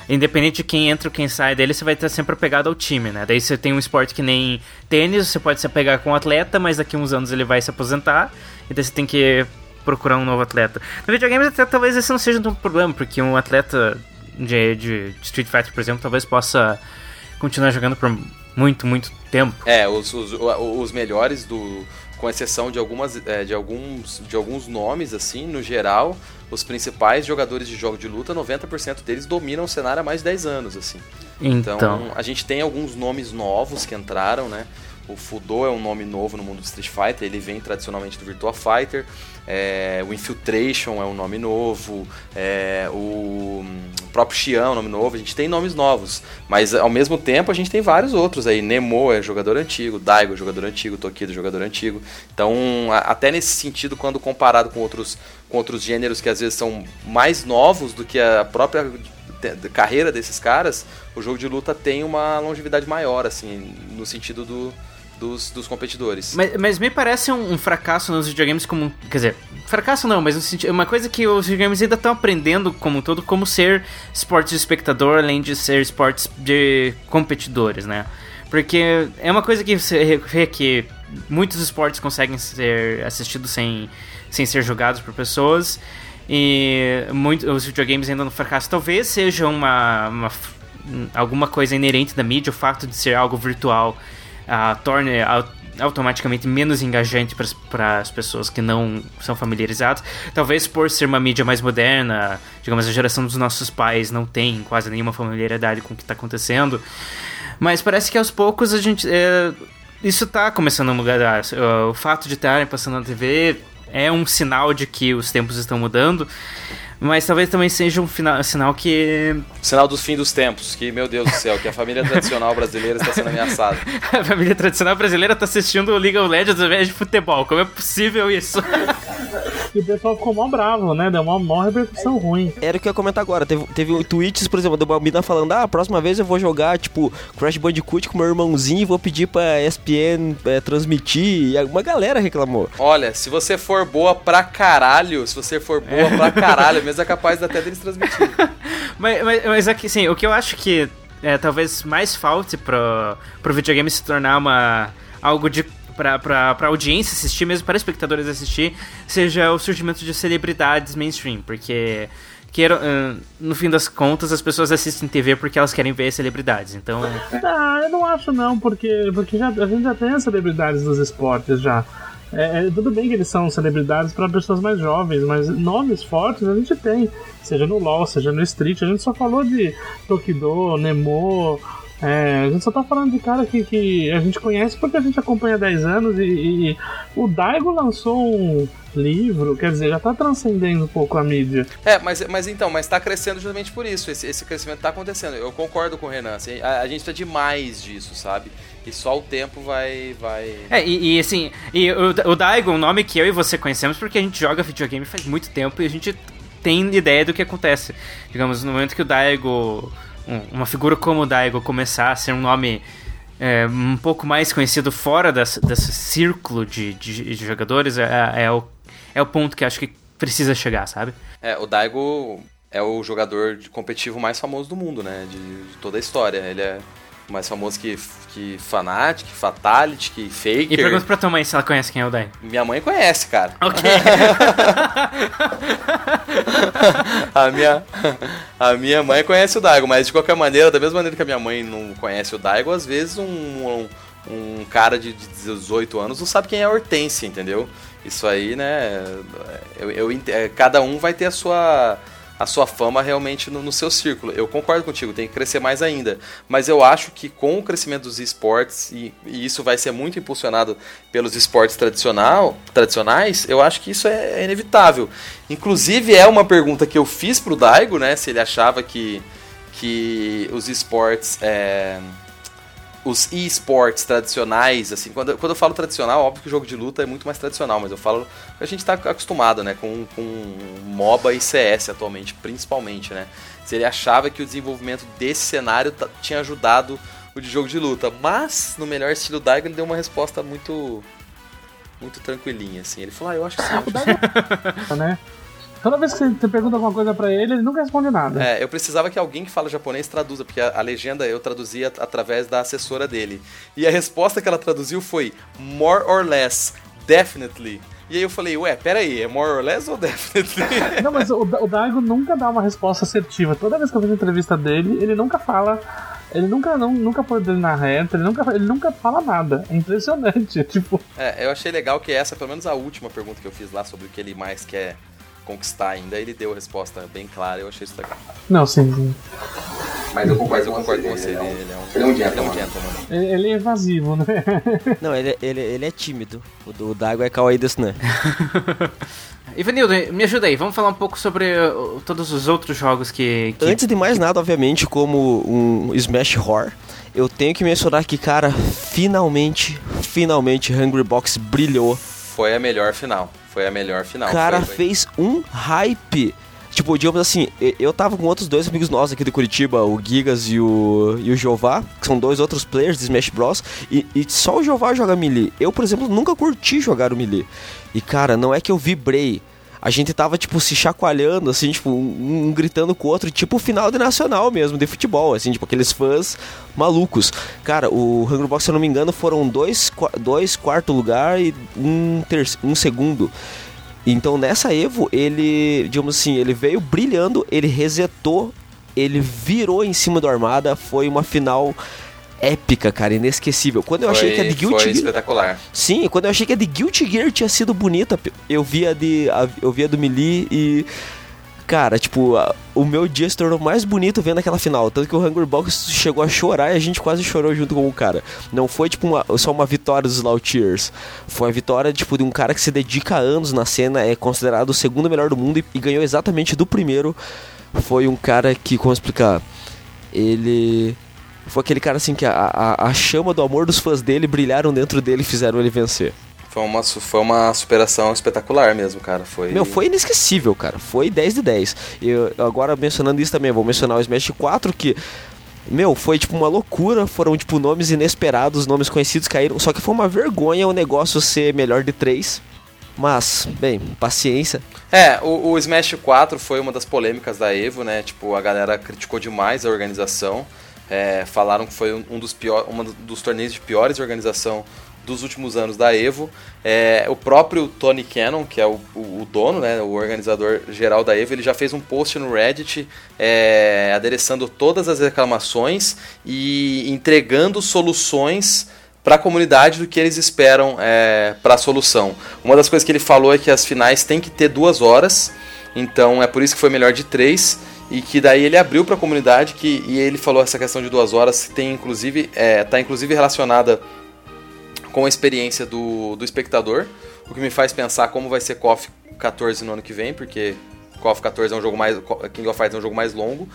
Independente de quem entra ou quem sai dele, você vai estar sempre apegado ao time, né? Daí você tem um esporte que nem tênis, você pode se apegar com um atleta, mas daqui uns anos ele vai se aposentar, e daí você tem que procurar um novo atleta. No videogame, até talvez esse não seja um problema, porque um atleta de, de Street Fighter, por exemplo, talvez possa continuar jogando por muito, muito tempo. É, os, os, o- os melhores do. Com exceção de algumas. é, de, alguns, de alguns nomes, assim, no geral, os principais jogadores de jogo de luta, 90% deles dominam o cenário há mais de 10 anos, assim. Então, Então, a gente tem alguns nomes novos que entraram, né? O Fudo é um nome novo no mundo do Street Fighter, ele vem tradicionalmente do Virtua Fighter. É, o Infiltration é um nome novo. é, o hum, próprio Xian é um nome novo. A gente tem nomes novos, mas ao mesmo tempo a gente tem vários outros aí. Nemo é jogador antigo, Daigo é jogador antigo, Tokido é jogador antigo. Então, até nesse sentido, quando comparado com outros, com outros gêneros que às vezes são mais novos do que a própria carreira desses caras, o jogo de luta tem uma longevidade maior, assim, no sentido do, dos, dos competidores. Mas, mas me parece um, um fracasso nos videogames como. Quer dizer, fracasso não, mas no uma coisa que os videogames ainda estão aprendendo como um todo, como ser esportes de espectador, além de ser esportes de competidores, né? Porque é uma coisa que você vê que muitos esportes conseguem ser assistidos sem, sem ser jogados por pessoas. E muito, os videogames ainda não fracassam. Talvez seja uma, uma alguma coisa inerente da mídia, o fato de ser algo virtual ah, torne au- automaticamente menos engajante para as pessoas que não são familiarizadas. Talvez por ser uma mídia mais moderna, digamos, a geração dos nossos pais não tem quase nenhuma familiaridade com o que está acontecendo. Mas parece que aos poucos a gente. é, isso tá começando a mudar. O fato de estarem passando na TV é um sinal de que os tempos estão mudando. Mas talvez também seja um fina- sinal que Sinal dos fim dos tempos, que, meu Deus do céu, que a família tradicional brasileira está sendo ameaçada. a família tradicional brasileira está assistindo o League of Legends ao invés de futebol. Como é possível isso? E o pessoal ficou mó bravo, né? Deu uma mó repercussão ruim. Era o que eu ia comentar agora. Teve, teve tweets, por exemplo, do Balbina falando: Ah, a próxima vez eu vou jogar, tipo, Crash Bandicoot com meu irmãozinho e vou pedir pra ESPN é, transmitir. E uma galera reclamou. Olha, se você for boa pra caralho, se você for boa pra caralho, mesmo é capaz até deles transmitir. mas, mas, mas aqui, sim, o que eu acho que é, talvez mais falte pro, pro videogame se tornar uma algo de pra, pra, pra audiência assistir, mesmo para espectadores assistir, seja o surgimento de celebridades mainstream, porque queiram, no fim das contas as pessoas assistem TV porque elas querem ver celebridades, então Ah, eu não acho não, porque, porque já, a gente já tem as celebridades dos esportes já. É, é, tudo bem que eles são celebridades para pessoas mais jovens, mas nomes fortes a gente tem. Seja no LoL, seja no Street. A gente só falou de Tokido, Nemo, É, a gente só tá falando de cara que, que a gente conhece porque a gente acompanha há 10 anos e, e o Daigo lançou um livro, quer dizer, já tá transcendendo um pouco a mídia. É, mas, mas então, mas tá crescendo justamente por isso. Esse, esse crescimento tá acontecendo. Eu concordo com o Renan. Assim, a, a gente precisa de mais disso, sabe? E só o tempo vai. vai... É, e, e assim, e o, o Daigo, um nome que eu e você conhecemos porque a gente joga videogame faz muito tempo e a gente tem ideia do que acontece. Digamos, no momento que o Daigo uma figura como o Daigo começar a ser um nome é, um pouco mais conhecido fora desse, desse círculo de, de, de jogadores é, é, o, é o ponto que acho que precisa chegar, sabe? É, o Daigo é o jogador competitivo mais famoso do mundo, né? De, de toda a história. Ele é mais famoso que, que Fanatic, Fatality, que Faker. E pergunta pra tua mãe se ela conhece quem é o Dai. Minha mãe conhece, cara. Ok. a, minha, a minha mãe conhece o Daigo, mas de qualquer maneira, da mesma maneira que a minha mãe não conhece o Daigo, às vezes um, um, um cara de 18 anos não sabe quem é a Hortência, entendeu? Isso aí, né? Eu, eu, é, cada um vai ter a sua a sua fama realmente no, no, seu círculo. Eu concordo contigo, tem que crescer mais ainda. Mas eu acho que com o crescimento dos esportes, e, e isso vai ser muito impulsionado pelos esportes tradicional, tradicionais, eu acho que isso é, é inevitável. Inclusive, é uma pergunta que eu fiz pro Daigo, né? Se ele achava que, que os esportes. É, os e-sports tradicionais, assim, quando, quando eu falo tradicional, óbvio que o jogo de luta é muito mais tradicional, mas eu falo que a gente está acostumado, né, com, com MOBA e CS atualmente, principalmente, né. Se ele achava que o desenvolvimento desse cenário tinha ajudado o de jogo de luta, mas no melhor estilo Daigo ele deu uma resposta muito muito tranquilinha, assim. Ele falou, ah, eu acho que sim. Acho né? Toda vez que você pergunta alguma coisa para ele, ele nunca responde nada. É, eu precisava que alguém que fala japonês traduza, porque a, a legenda eu traduzia através da assessora dele. E a resposta que ela traduziu foi more or less, definitely. E aí eu falei, ué, peraí, é more or less ou definitely? Não, mas o, o Daigo nunca dá uma resposta assertiva. Toda vez que eu vejo entrevista dele, ele nunca fala. Ele nunca, não, nunca põe dele na reta, ele nunca, ele nunca fala nada. É impressionante, tipo. É, eu achei legal que essa, pelo menos a última pergunta que eu fiz lá sobre o que ele mais quer conquistar ainda, ele deu a resposta bem clara, eu achei isso legal. Não, sim, sim. Mas eu concordo, eu concordo com você, ele, ele, é um, ele é um gentleman. Ele, é um gentleman. ele é evasivo, né? Não, ele, ele, ele é tímido. O do Dago é kawaii desu, né? Ivanildo, me ajuda aí, vamos falar um pouco sobre uh, todos os outros jogos que, que, Antes de mais nada, obviamente, como um Smash Horror, eu tenho que mencionar que, cara, finalmente, finalmente Hungry Box brilhou. Foi a melhor final. Foi a melhor final. Cara, foi, fez um hype. Tipo, digamos assim, eu tava com outros dois amigos nossos aqui de Curitiba, o Gigas e o, e o Jeová, que são dois outros players de Smash Bros. E, e só o Jeová joga Melee. Eu, por exemplo, nunca curti jogar o Melee. E cara, não é que eu vibrei a gente tava, tipo, se chacoalhando, assim, tipo, um, um, gritando com o outro, tipo final de nacional mesmo, de futebol, assim, tipo, aqueles fãs malucos. Cara, o Hungry Box, se eu não me engano, foram dois, dois quarto lugar e um, um segundo. Então nessa Evo, ele, digamos assim, ele veio brilhando, ele resetou, ele virou em cima do Armada, foi uma final épica, cara, inesquecível. Quando eu foi, achei que a de Guilty Gear. espetacular. Sim, quando eu achei que a de Guilty Gear tinha sido bonita, eu via de. Eu via do Melee e. Cara, tipo, a, o meu dia se tornou mais bonito vendo aquela final. Tanto que o Hungry Box chegou a chorar e a gente quase chorou junto com o cara. Não foi, tipo, uma, só uma vitória dos Tears. Foi a vitória, tipo, de um cara que se dedica há anos na cena, é considerado o segundo melhor do mundo e, e ganhou exatamente do primeiro. Foi um cara que, como explicar? Ele foi aquele cara assim que a, a, a chama do amor dos fãs dele brilharam dentro dele e fizeram ele vencer. Foi uma, foi uma superação espetacular mesmo, cara. Foi... Meu, foi inesquecível, cara. Foi 10 de 10. E agora mencionando isso também, vou mencionar o Smash 4 que meu, foi tipo uma loucura, foram tipo nomes inesperados, nomes conhecidos caíram, só que foi uma vergonha o negócio ser melhor de 3. Mas, bem, paciência. É, o, o Smash 4 foi uma das polêmicas da Evo, né? Tipo, a galera criticou demais a organização. É, falaram que foi um dos, pior, dos torneios de piores organização dos últimos anos da Evo. É, o próprio Tony Cannon, que é o, o, o, dono, né, o organizador geral da Evo, ele já fez um post no Reddit é, adereçando todas as reclamações e entregando soluções para a comunidade do que eles esperam é, para a solução. Uma das coisas que ele falou é que as finais têm que ter duas horas, então é por isso que foi melhor de três e que daí ele abriu para a comunidade que e ele falou essa questão de duas horas tem inclusive é, tá inclusive relacionada com a experiência do, do espectador, o que me faz pensar como vai ser KOF 14 no ano que vem, porque KOF 14 é um jogo mais King of Fighters é um jogo mais longo.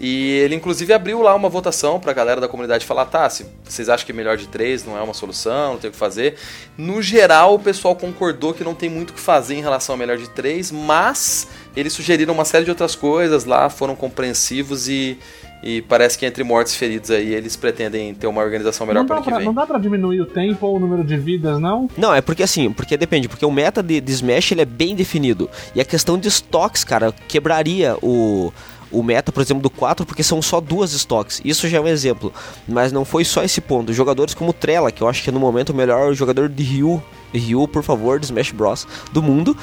E ele inclusive abriu lá uma votação pra galera da comunidade falar, tá, se vocês acham que melhor de 3 não é uma solução, não tem o que fazer. No geral, o pessoal concordou que não tem muito o que fazer em relação ao melhor de 3, mas eles sugeriram uma série de outras coisas lá, foram compreensivos e, e parece que entre mortos e feridos aí eles pretendem ter uma organização melhor para ano que pra, vem. não dá pra diminuir o tempo ou o número de vidas, não? Não, é porque assim, porque depende, porque o meta de, de Smash ele é bem definido. E a questão de estoques, cara, quebraria o, o meta, por exemplo, do 4, porque são só duas estoques. Isso já é um exemplo. Mas não foi só esse ponto. Jogadores como Trela, que eu acho que é no momento o melhor jogador de Ryu, Ryu, por favor, de Smash Bros. do mundo.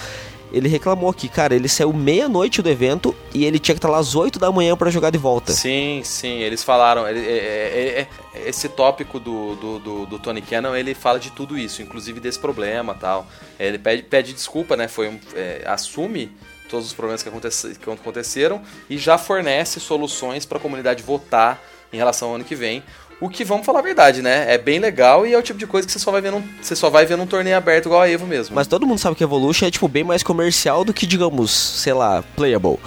Ele reclamou que, cara, ele saiu meia-noite do evento e ele tinha que estar lá às 8 da manhã para jogar de volta. Sim, sim, eles falaram. ele- é- é- é- esse tópico do, do, do, do Tony Cannon, ele fala de tudo isso, inclusive desse problema tal. Ele pede, pede desculpa, né? Foi um, é, assume todos os problemas que, acontece, que aconteceram e já fornece soluções para a comunidade votar em relação ao ano que vem. O que, vamos falar a verdade, né? É bem legal e é o tipo de coisa que você só vai ver num, você só vai ver num torneio aberto igual a Evo mesmo. Mas todo mundo sabe que Evolution é tipo bem mais comercial do que, digamos, sei lá, playable.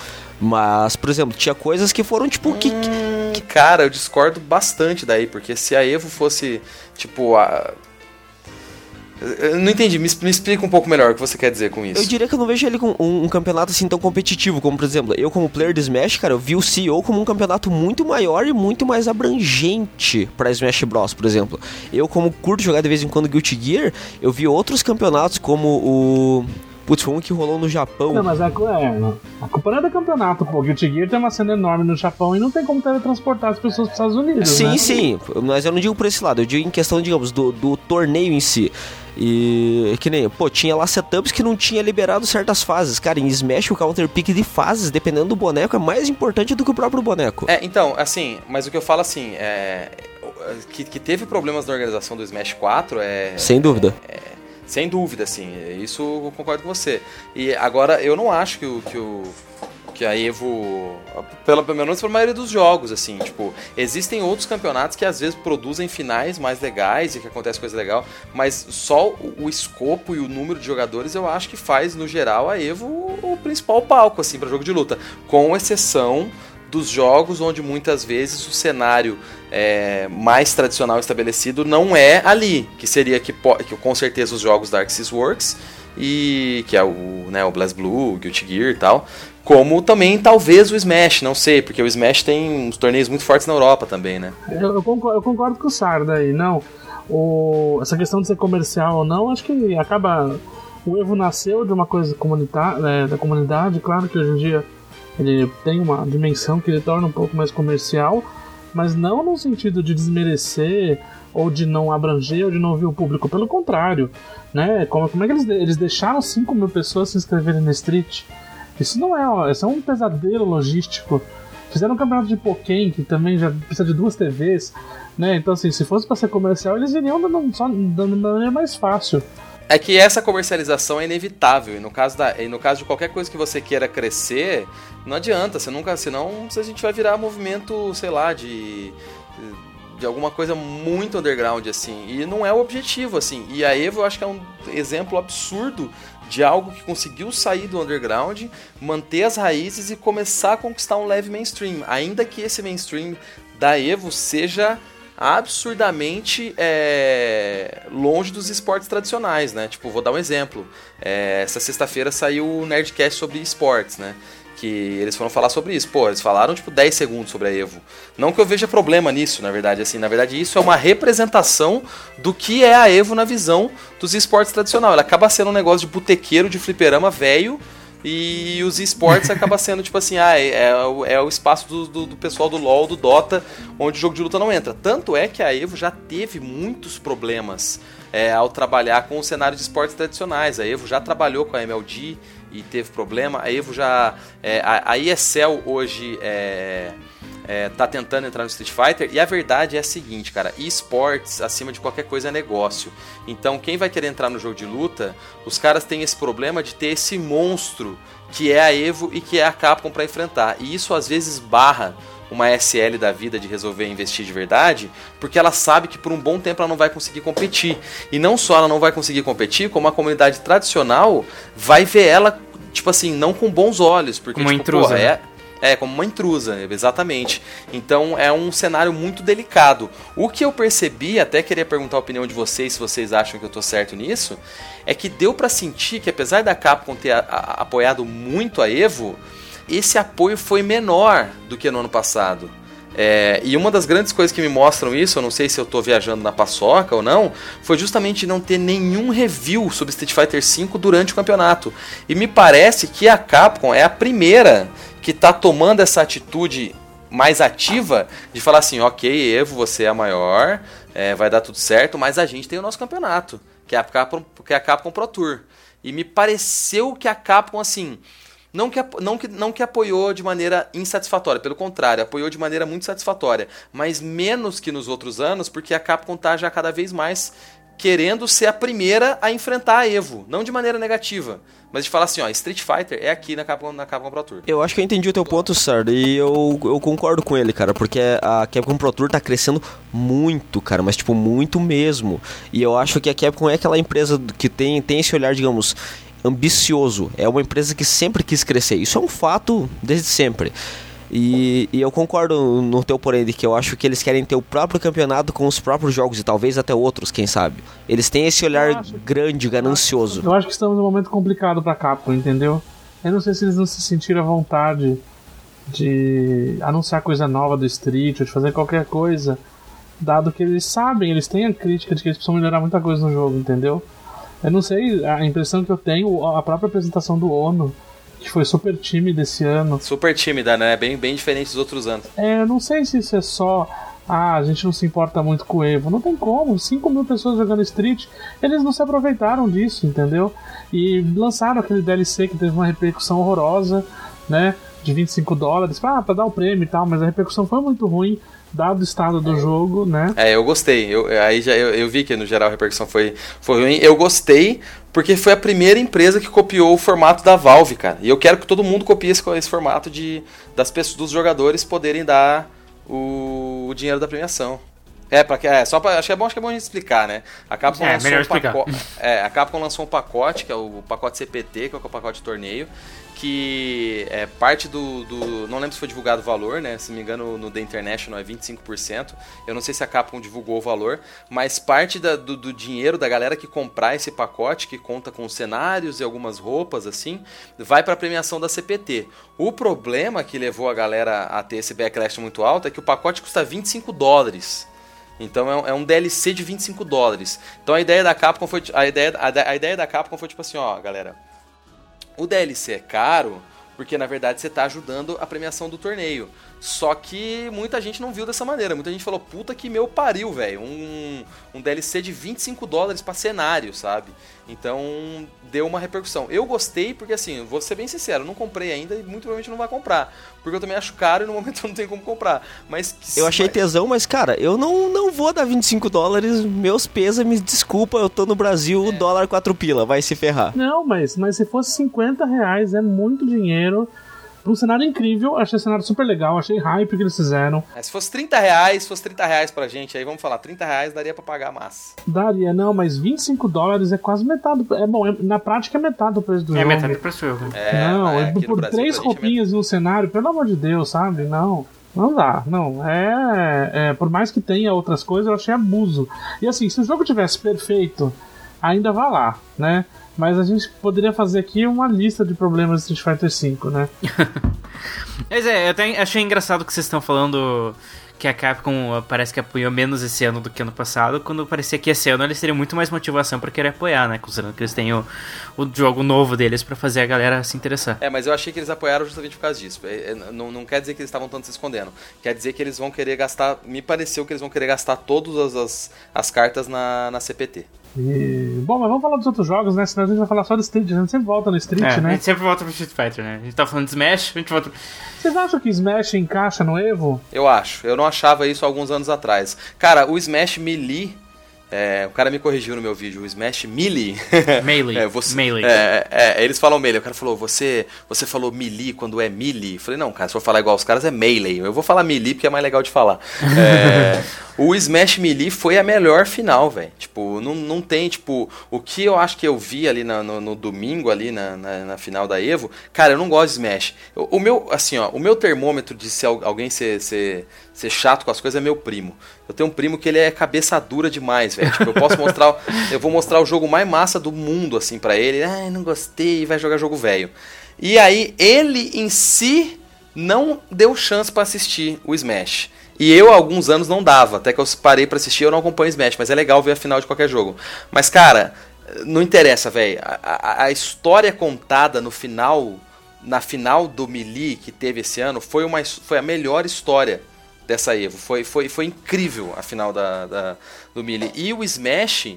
Mas, por exemplo, tinha coisas que foram tipo que, que- Hum, Cara, eu discordo bastante daí, porque se a Evo fosse, tipo, a. Eu não entendi, me, me explica um pouco melhor o que você quer dizer com isso. Eu diria que eu não vejo ele com um, um campeonato assim tão competitivo, como por exemplo, eu como player de Smash, cara, eu vi o CEO como um campeonato muito maior e muito mais abrangente pra Smash Bros, por exemplo. Eu como curto jogar de vez em quando Guilty Gear, eu vi outros campeonatos como o Putz, foi um que rolou no Japão. Não, mas a, é, a culpa não é do campeonato, pô. Guilty Gear tem uma cena enorme no Japão e não tem como teletransportar as pessoas para os Estados Unidos. Sim, né? sim, mas eu não digo por esse lado, eu digo em questão, digamos, do, do torneio em si. E que nem, pô, tinha lá setups que não tinha liberado certas fases. Cara, em Smash o counter pick de fases, dependendo do boneco, é mais importante do que o próprio boneco. É, então, assim, mas o que eu falo assim, é. Que, que teve problemas na organização do Smash 4 é. Sem dúvida. Sem dúvida, assim, isso eu concordo com você. E agora, eu não acho que o. Que o que a Evo, pela, pelo menos pela maioria dos jogos, assim, tipo, existem outros campeonatos que às vezes produzem finais mais legais e que acontece coisa legal, mas só o, o escopo e o número de jogadores eu acho que faz, no geral, a Evo o principal palco, assim, para jogo de luta, com exceção dos jogos onde muitas vezes o cenário é, mais tradicional estabelecido não é ali, que seria que, que com certeza os jogos da Arc Sys Works e que é o, né, o BlazBlue, o Guilty Gear e tal, como também talvez o Smash, não sei, porque o Smash tem uns torneios muito fortes na Europa também, né? Eu, eu concordo, eu concordo com o Sarda aí, não. O, essa questão de ser comercial ou não, acho que acaba. O Evo nasceu de uma coisa é, da comunidade, claro que hoje em dia ele tem uma dimensão que ele torna um pouco mais comercial, mas não no sentido de desmerecer ou de não abranger ou de não ouvir o público, pelo contrário, né? Como, como é que eles, eles deixaram 5 mil pessoas se inscreverem na Street? Isso não é, ó, isso é um pesadelo logístico. Fizeram um campeonato de Pokémon que também já precisa de duas TVs, né? Então, assim, se fosse pra ser comercial, eles iriam dando, só, dando maneira mais fácil. É que essa comercialização é inevitável. E no caso, da, e no caso de qualquer coisa que você queira crescer, não adianta. Você nunca. Senão a gente vai virar movimento, sei lá, de. De alguma coisa muito underground, assim. E não é o objetivo, assim. E a Evo eu acho que é um exemplo absurdo de algo que conseguiu sair do underground, manter as raízes e começar a conquistar um leve mainstream. Ainda que esse mainstream da Evo seja absurdamente é, longe dos esportes tradicionais, né? Tipo, vou dar um exemplo. É, essa sexta-feira saiu o Nerdcast sobre esportes, né? Que eles foram falar sobre isso. Pô, eles falaram tipo 10 segundos sobre a Evo. Não que eu veja problema nisso, na verdade, assim, na verdade isso é uma representação do que é a Evo na visão dos esportes tradicionais. Ela acaba sendo um negócio de botequeiro, de fliperama velho, e os esportes acaba sendo tipo assim, ah, é, é o- é o espaço do, do- do pessoal do LoL, do Dota, onde o jogo de luta não entra. Tanto é que a Evo já teve muitos problemas é, ao trabalhar com o cenário de esportes tradicionais. A Evo já trabalhou com a MLG e teve problema. A Evo já. é, a, a ESL hoje é, é, tá tentando entrar no Street Fighter. E a verdade é a seguinte, cara: esportes, acima de qualquer coisa, é negócio. Então, quem vai querer entrar no jogo de luta, os caras têm esse problema de ter esse monstro que é a Evo e que é a Capcom para enfrentar. E isso às vezes barra uma SL da vida de resolver investir de verdade, porque ela sabe que por um bom tempo ela não vai conseguir competir. E não só ela não vai conseguir competir, como a comunidade tradicional vai ver ela, tipo assim, não com bons olhos. Porque, Como uma tipo, intrusa, porra, é, é, como uma intrusa, exatamente. Então é um cenário muito delicado. O que eu percebi, até queria perguntar a opinião de vocês, se vocês acham que eu tô certo nisso, é que deu pra sentir que apesar da Capcom ter a- a- apoiado muito a Evo, esse apoio foi menor do que no ano passado. É, e uma das grandes coisas que me mostram isso, eu não sei se eu tô viajando na paçoca ou não, foi justamente não ter nenhum review sobre Street Fighter V durante o campeonato. E me parece que a Capcom é a primeira que tá tomando essa atitude mais ativa de falar assim, ok, Evo, você é a maior, é, vai dar tudo certo, mas a gente tem o nosso campeonato, que é a Capcom, que é a Capcom Pro Tour. E me pareceu que a Capcom, assim, não que, não, que, não que apoiou de maneira insatisfatória, pelo contrário, apoiou de maneira muito satisfatória, mas menos que nos outros anos, porque a Capcom tá já cada vez mais querendo ser a primeira a enfrentar a Evo, não de maneira negativa, mas de falar assim, ó, Street Fighter é aqui na Capcom, na Capcom Pro Tour. Eu acho que eu entendi o teu ponto, Sardo, e eu, eu concordo com ele, cara, porque a Capcom Pro Tour tá crescendo muito, cara, mas tipo, muito mesmo. E eu acho que a Capcom é aquela empresa que tem, tem esse olhar, digamos, ambicioso. É uma empresa que sempre quis crescer. Isso é um fato desde sempre. E, e eu concordo no teu porém de que eu acho que eles querem ter o próprio campeonato com os próprios jogos e talvez até outros, quem sabe. Eles têm esse olhar acho- grande, ganancioso. Eu acho que estamos num momento complicado pra Capcom, entendeu? Eu não sei se eles não se sentiram à vontade de anunciar coisa nova do Street ou de fazer qualquer coisa, dado que eles sabem, eles têm a crítica de que eles precisam melhorar muita coisa no jogo, entendeu? Eu não sei, a impressão que eu tenho, a própria apresentação do Ono, que foi super tímida esse ano, Super tímida, né? Bem, bem diferente dos outros anos. é, eu não sei se isso é só. Ah, a gente não se importa muito com o Evo. Não tem como. 5 mil pessoas jogando Street, eles não se aproveitaram disso, entendeu? E lançaram aquele DLC que teve uma repercussão horrorosa, né? De 25 dólares, pra, pra dar o prêmio e tal, mas a repercussão foi muito ruim, dado o estado do jogo, né? É, eu gostei. Eu, aí já, eu, eu vi que no geral a repercussão foi, foi ruim. Eu gostei porque foi a primeira empresa que copiou o formato da Valve, cara. E eu quero que todo mundo copie esse, esse formato de das pessoas, dos jogadores poderem dar o, o dinheiro da premiação. É, que é, só pra, acho que é bom, acho que é bom a gente explicar, né? A Capcom É, lançou melhor um explicar. pacote, é, a Capcom lançou um pacote, que é o pacote CPT, que é o pacote de torneio, que é parte do, do- Não lembro se foi divulgado o valor, né? Se não me engano, no The International é 25%. Eu não sei se a Capcom divulgou o valor, mas parte da- do, do dinheiro da galera que comprar esse pacote, que conta com cenários e algumas roupas, assim, vai para a premiação da CPT. O problema que levou a galera a ter esse backlash muito alto é que o pacote custa 25 dólares. Então é um, é um DLC de 25 dólares. Então a ideia da Capcom foi a ideia, a, a ideia da Capcom foi tipo assim, ó, galera, o DLC é caro porque na verdade você tá ajudando a premiação do torneio. Só que muita gente não viu dessa maneira. Muita gente falou, puta que meu pariu, velho. Um, um DLC de 25 dólares pra cenário, sabe? Então deu uma repercussão. Eu gostei porque, assim, vou ser bem sincero, não comprei ainda e muito provavelmente não vai comprar. Porque eu também acho caro e no momento eu não tenho como comprar. Mas Eu achei tesão, mas cara, eu não, não vou dar 25 dólares, meus pêsames, desculpa, eu tô no Brasil, o dólar 4 pila, vai se ferrar. Não, mas, mas se fosse 50 reais é muito dinheiro. Um cenário incrível, achei o cenário super legal, achei hype que eles fizeram. É, se fosse 30 reais, se fosse 30 reais pra gente, aí vamos falar, 30 reais daria pra pagar massa. Daria, não, mas 25 dólares é quase metade. do- É bom, é- na prática é metade do preço do É jogo. metade do preço do jogo. É, não, é, é no por Brasil, três é roupinhas e um cenário, pelo amor de Deus, sabe? Não. Não dá, não. É, é, Por mais que tenha outras coisas, eu achei abuso. E assim, se o jogo tivesse perfeito, ainda vá lá, né? Mas a gente poderia fazer aqui uma lista de problemas de Street Fighter V, né? Mas é, eu até achei engraçado que vocês estão falando que a Capcom uh, parece que apoiou menos esse ano do que ano passado, quando parecia que esse ano eles teriam muito mais motivação pra querer apoiar, né? Considerando que eles têm o, o jogo novo deles pra fazer a galera se interessar. É, mas eu achei que eles apoiaram justamente por causa disso. É, é, não, não quer dizer que eles estavam tanto se escondendo. Quer dizer que eles vão querer gastar. Me pareceu que eles vão querer gastar todas as, as, as cartas na, na CPT. E, bom, mas vamos falar dos outros jogos, né? Senão a gente vai falar só do Street. A gente sempre volta no Street, É, a né? gente sempre volta pro Street Fighter, né? A gente tá falando de Smash, a gente volta. Vocês acham que Smash encaixa no Evo? Eu acho. Eu não achava isso há alguns anos atrás. Cara, o Smash Melee. é, o cara me corrigiu no meu vídeo, o Smash Melee. Melee. É, você, Melee. É, é, eles falam melee. O cara falou, você, você falou melee quando é melee. Eu falei, não, cara, se for falar igual os caras é melee. Eu vou falar melee porque é mais legal de falar. O Smash Melee foi a melhor final, velho. Tipo, não, não tem, tipo, o que eu acho que eu vi ali na- no, no domingo, ali na, na, na final da Evo, cara, eu não gosto de Smash. O, o meu, assim, ó, o meu termômetro de se al- alguém ser, ser, ser chato com as coisas é meu primo. Eu tenho um primo que ele é cabeça dura demais, velho. Tipo, eu posso mostrar, eu vou mostrar o jogo mais massa do mundo, assim, pra ele. Ai, não gostei, vai jogar jogo velho. E aí, ele em si não deu chance pra assistir o Smash. E eu, há alguns anos, não dava. Até que eu parei pra assistir, eu não acompanho Smash. Mas é legal ver a final de qualquer jogo. Mas, cara, não interessa, velho. A, a- a história contada no final, na final do Melee que teve esse ano, foi, uma, foi a melhor história dessa Evo. Foi, foi, foi incrível a final da, da- do Melee. E o Smash,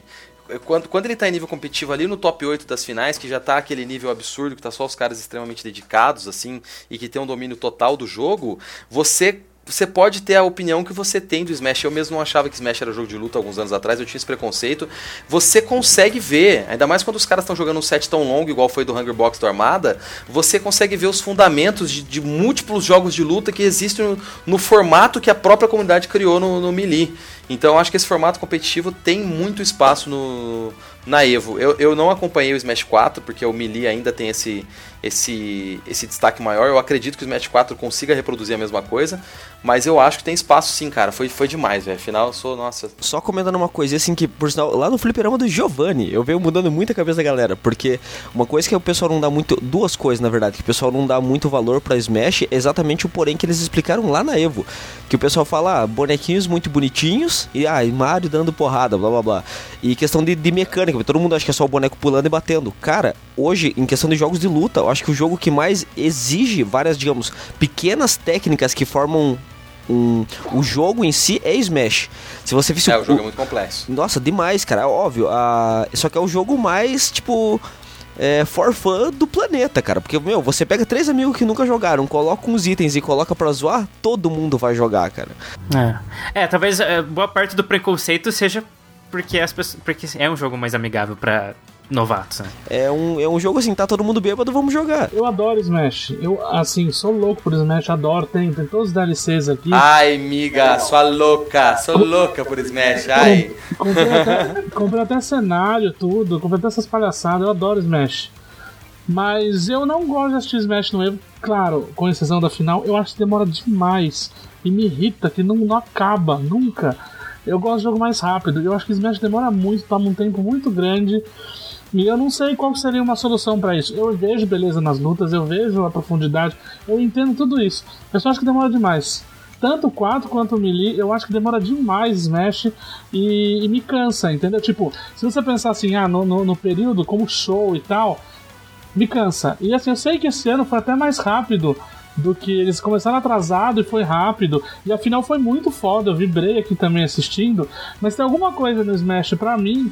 quando, quando ele tá em nível competitivo ali no top 8 das finais, que já tá aquele nível absurdo, que tá só os caras extremamente dedicados, assim, e que tem um domínio total do jogo, você. Você pode ter a opinião que você tem do Smash. Eu mesmo não achava que Smash era jogo de luta alguns anos atrás, eu tinha esse preconceito. Você consegue ver, ainda mais quando os caras estão jogando um set tão longo, igual foi do Hunger Box do Armada, você consegue ver os fundamentos de, de múltiplos jogos de luta que existem no, no formato que a própria comunidade criou no, no Melee. Então eu acho que esse formato competitivo tem muito espaço no, na Evo. Eu, eu não acompanhei o Smash 4, porque o Melee ainda tem esse, esse, esse destaque maior. Eu acredito que o Smash 4 consiga reproduzir a mesma coisa, mas eu acho que tem espaço sim, cara. Foi, foi demais, velho. Afinal, eu sou, nossa. Só comentando uma coisa assim que, por sinal, lá no fliperama do Giovanni, eu venho mudando muito a cabeça da galera, porque uma coisa que o pessoal não dá muito, duas coisas na verdade, que o pessoal não dá muito valor pra Smash, é exatamente o porém que eles explicaram lá na Evo, que o pessoal fala, ah, bonequinhos muito bonitinhos e ah, e Mario dando porrada, blá blá blá. E questão de, de mecânica, todo mundo acha que é só o boneco pulando e batendo. Cara, hoje, em questão de jogos de luta, eu acho que o jogo que mais exige várias, digamos, pequenas técnicas que formam um, o jogo em si é Smash. Se você visse É, o, o jogo é muito complexo. nossa, demais, cara, óbvio. A... Só que é o jogo mais, tipo, é, for fun do planeta, cara. Porque, meu, você pega três amigos que nunca jogaram, coloca uns itens e coloca pra zoar, todo mundo vai jogar, cara. É, é talvez é, boa parte do preconceito seja porque as pessoas, porque é um jogo mais amigável pra novatos, né? É um, é um jogo assim, tá todo mundo bêbado, vamos jogar. Eu adoro Smash. Eu, assim, sou louco por Smash, adoro. Tem, tem todos os DLCs aqui. Ai, miga, sua louca, sou louca por Smash, ai. Comprei até, comprei até cenário, tudo. Comprei até essas palhaçadas. Eu adoro Smash. Mas eu não gosto de assistir Smash no Evo. Claro, com exceção da final, eu acho que demora demais. E me irrita que não, não acaba, nunca. Eu gosto de jogo mais rápido. Eu acho que Smash demora muito, toma um tempo muito grande. E eu não sei qual seria uma solução pra isso. Eu vejo beleza nas lutas, eu vejo a profundidade, eu entendo tudo isso. Eu só acho que demora demais. Tanto o 4 quanto o Melee, eu acho que demora demais Smash e, e me cansa, entendeu? Tipo, se você pensar assim, ah, no, no, no período como show e tal, me cansa. E assim, eu sei que esse ano foi até mais rápido do que eles começaram atrasado e foi rápido. E afinal foi muito foda, eu vibrei aqui também assistindo. Mas tem alguma coisa no Smash pra mim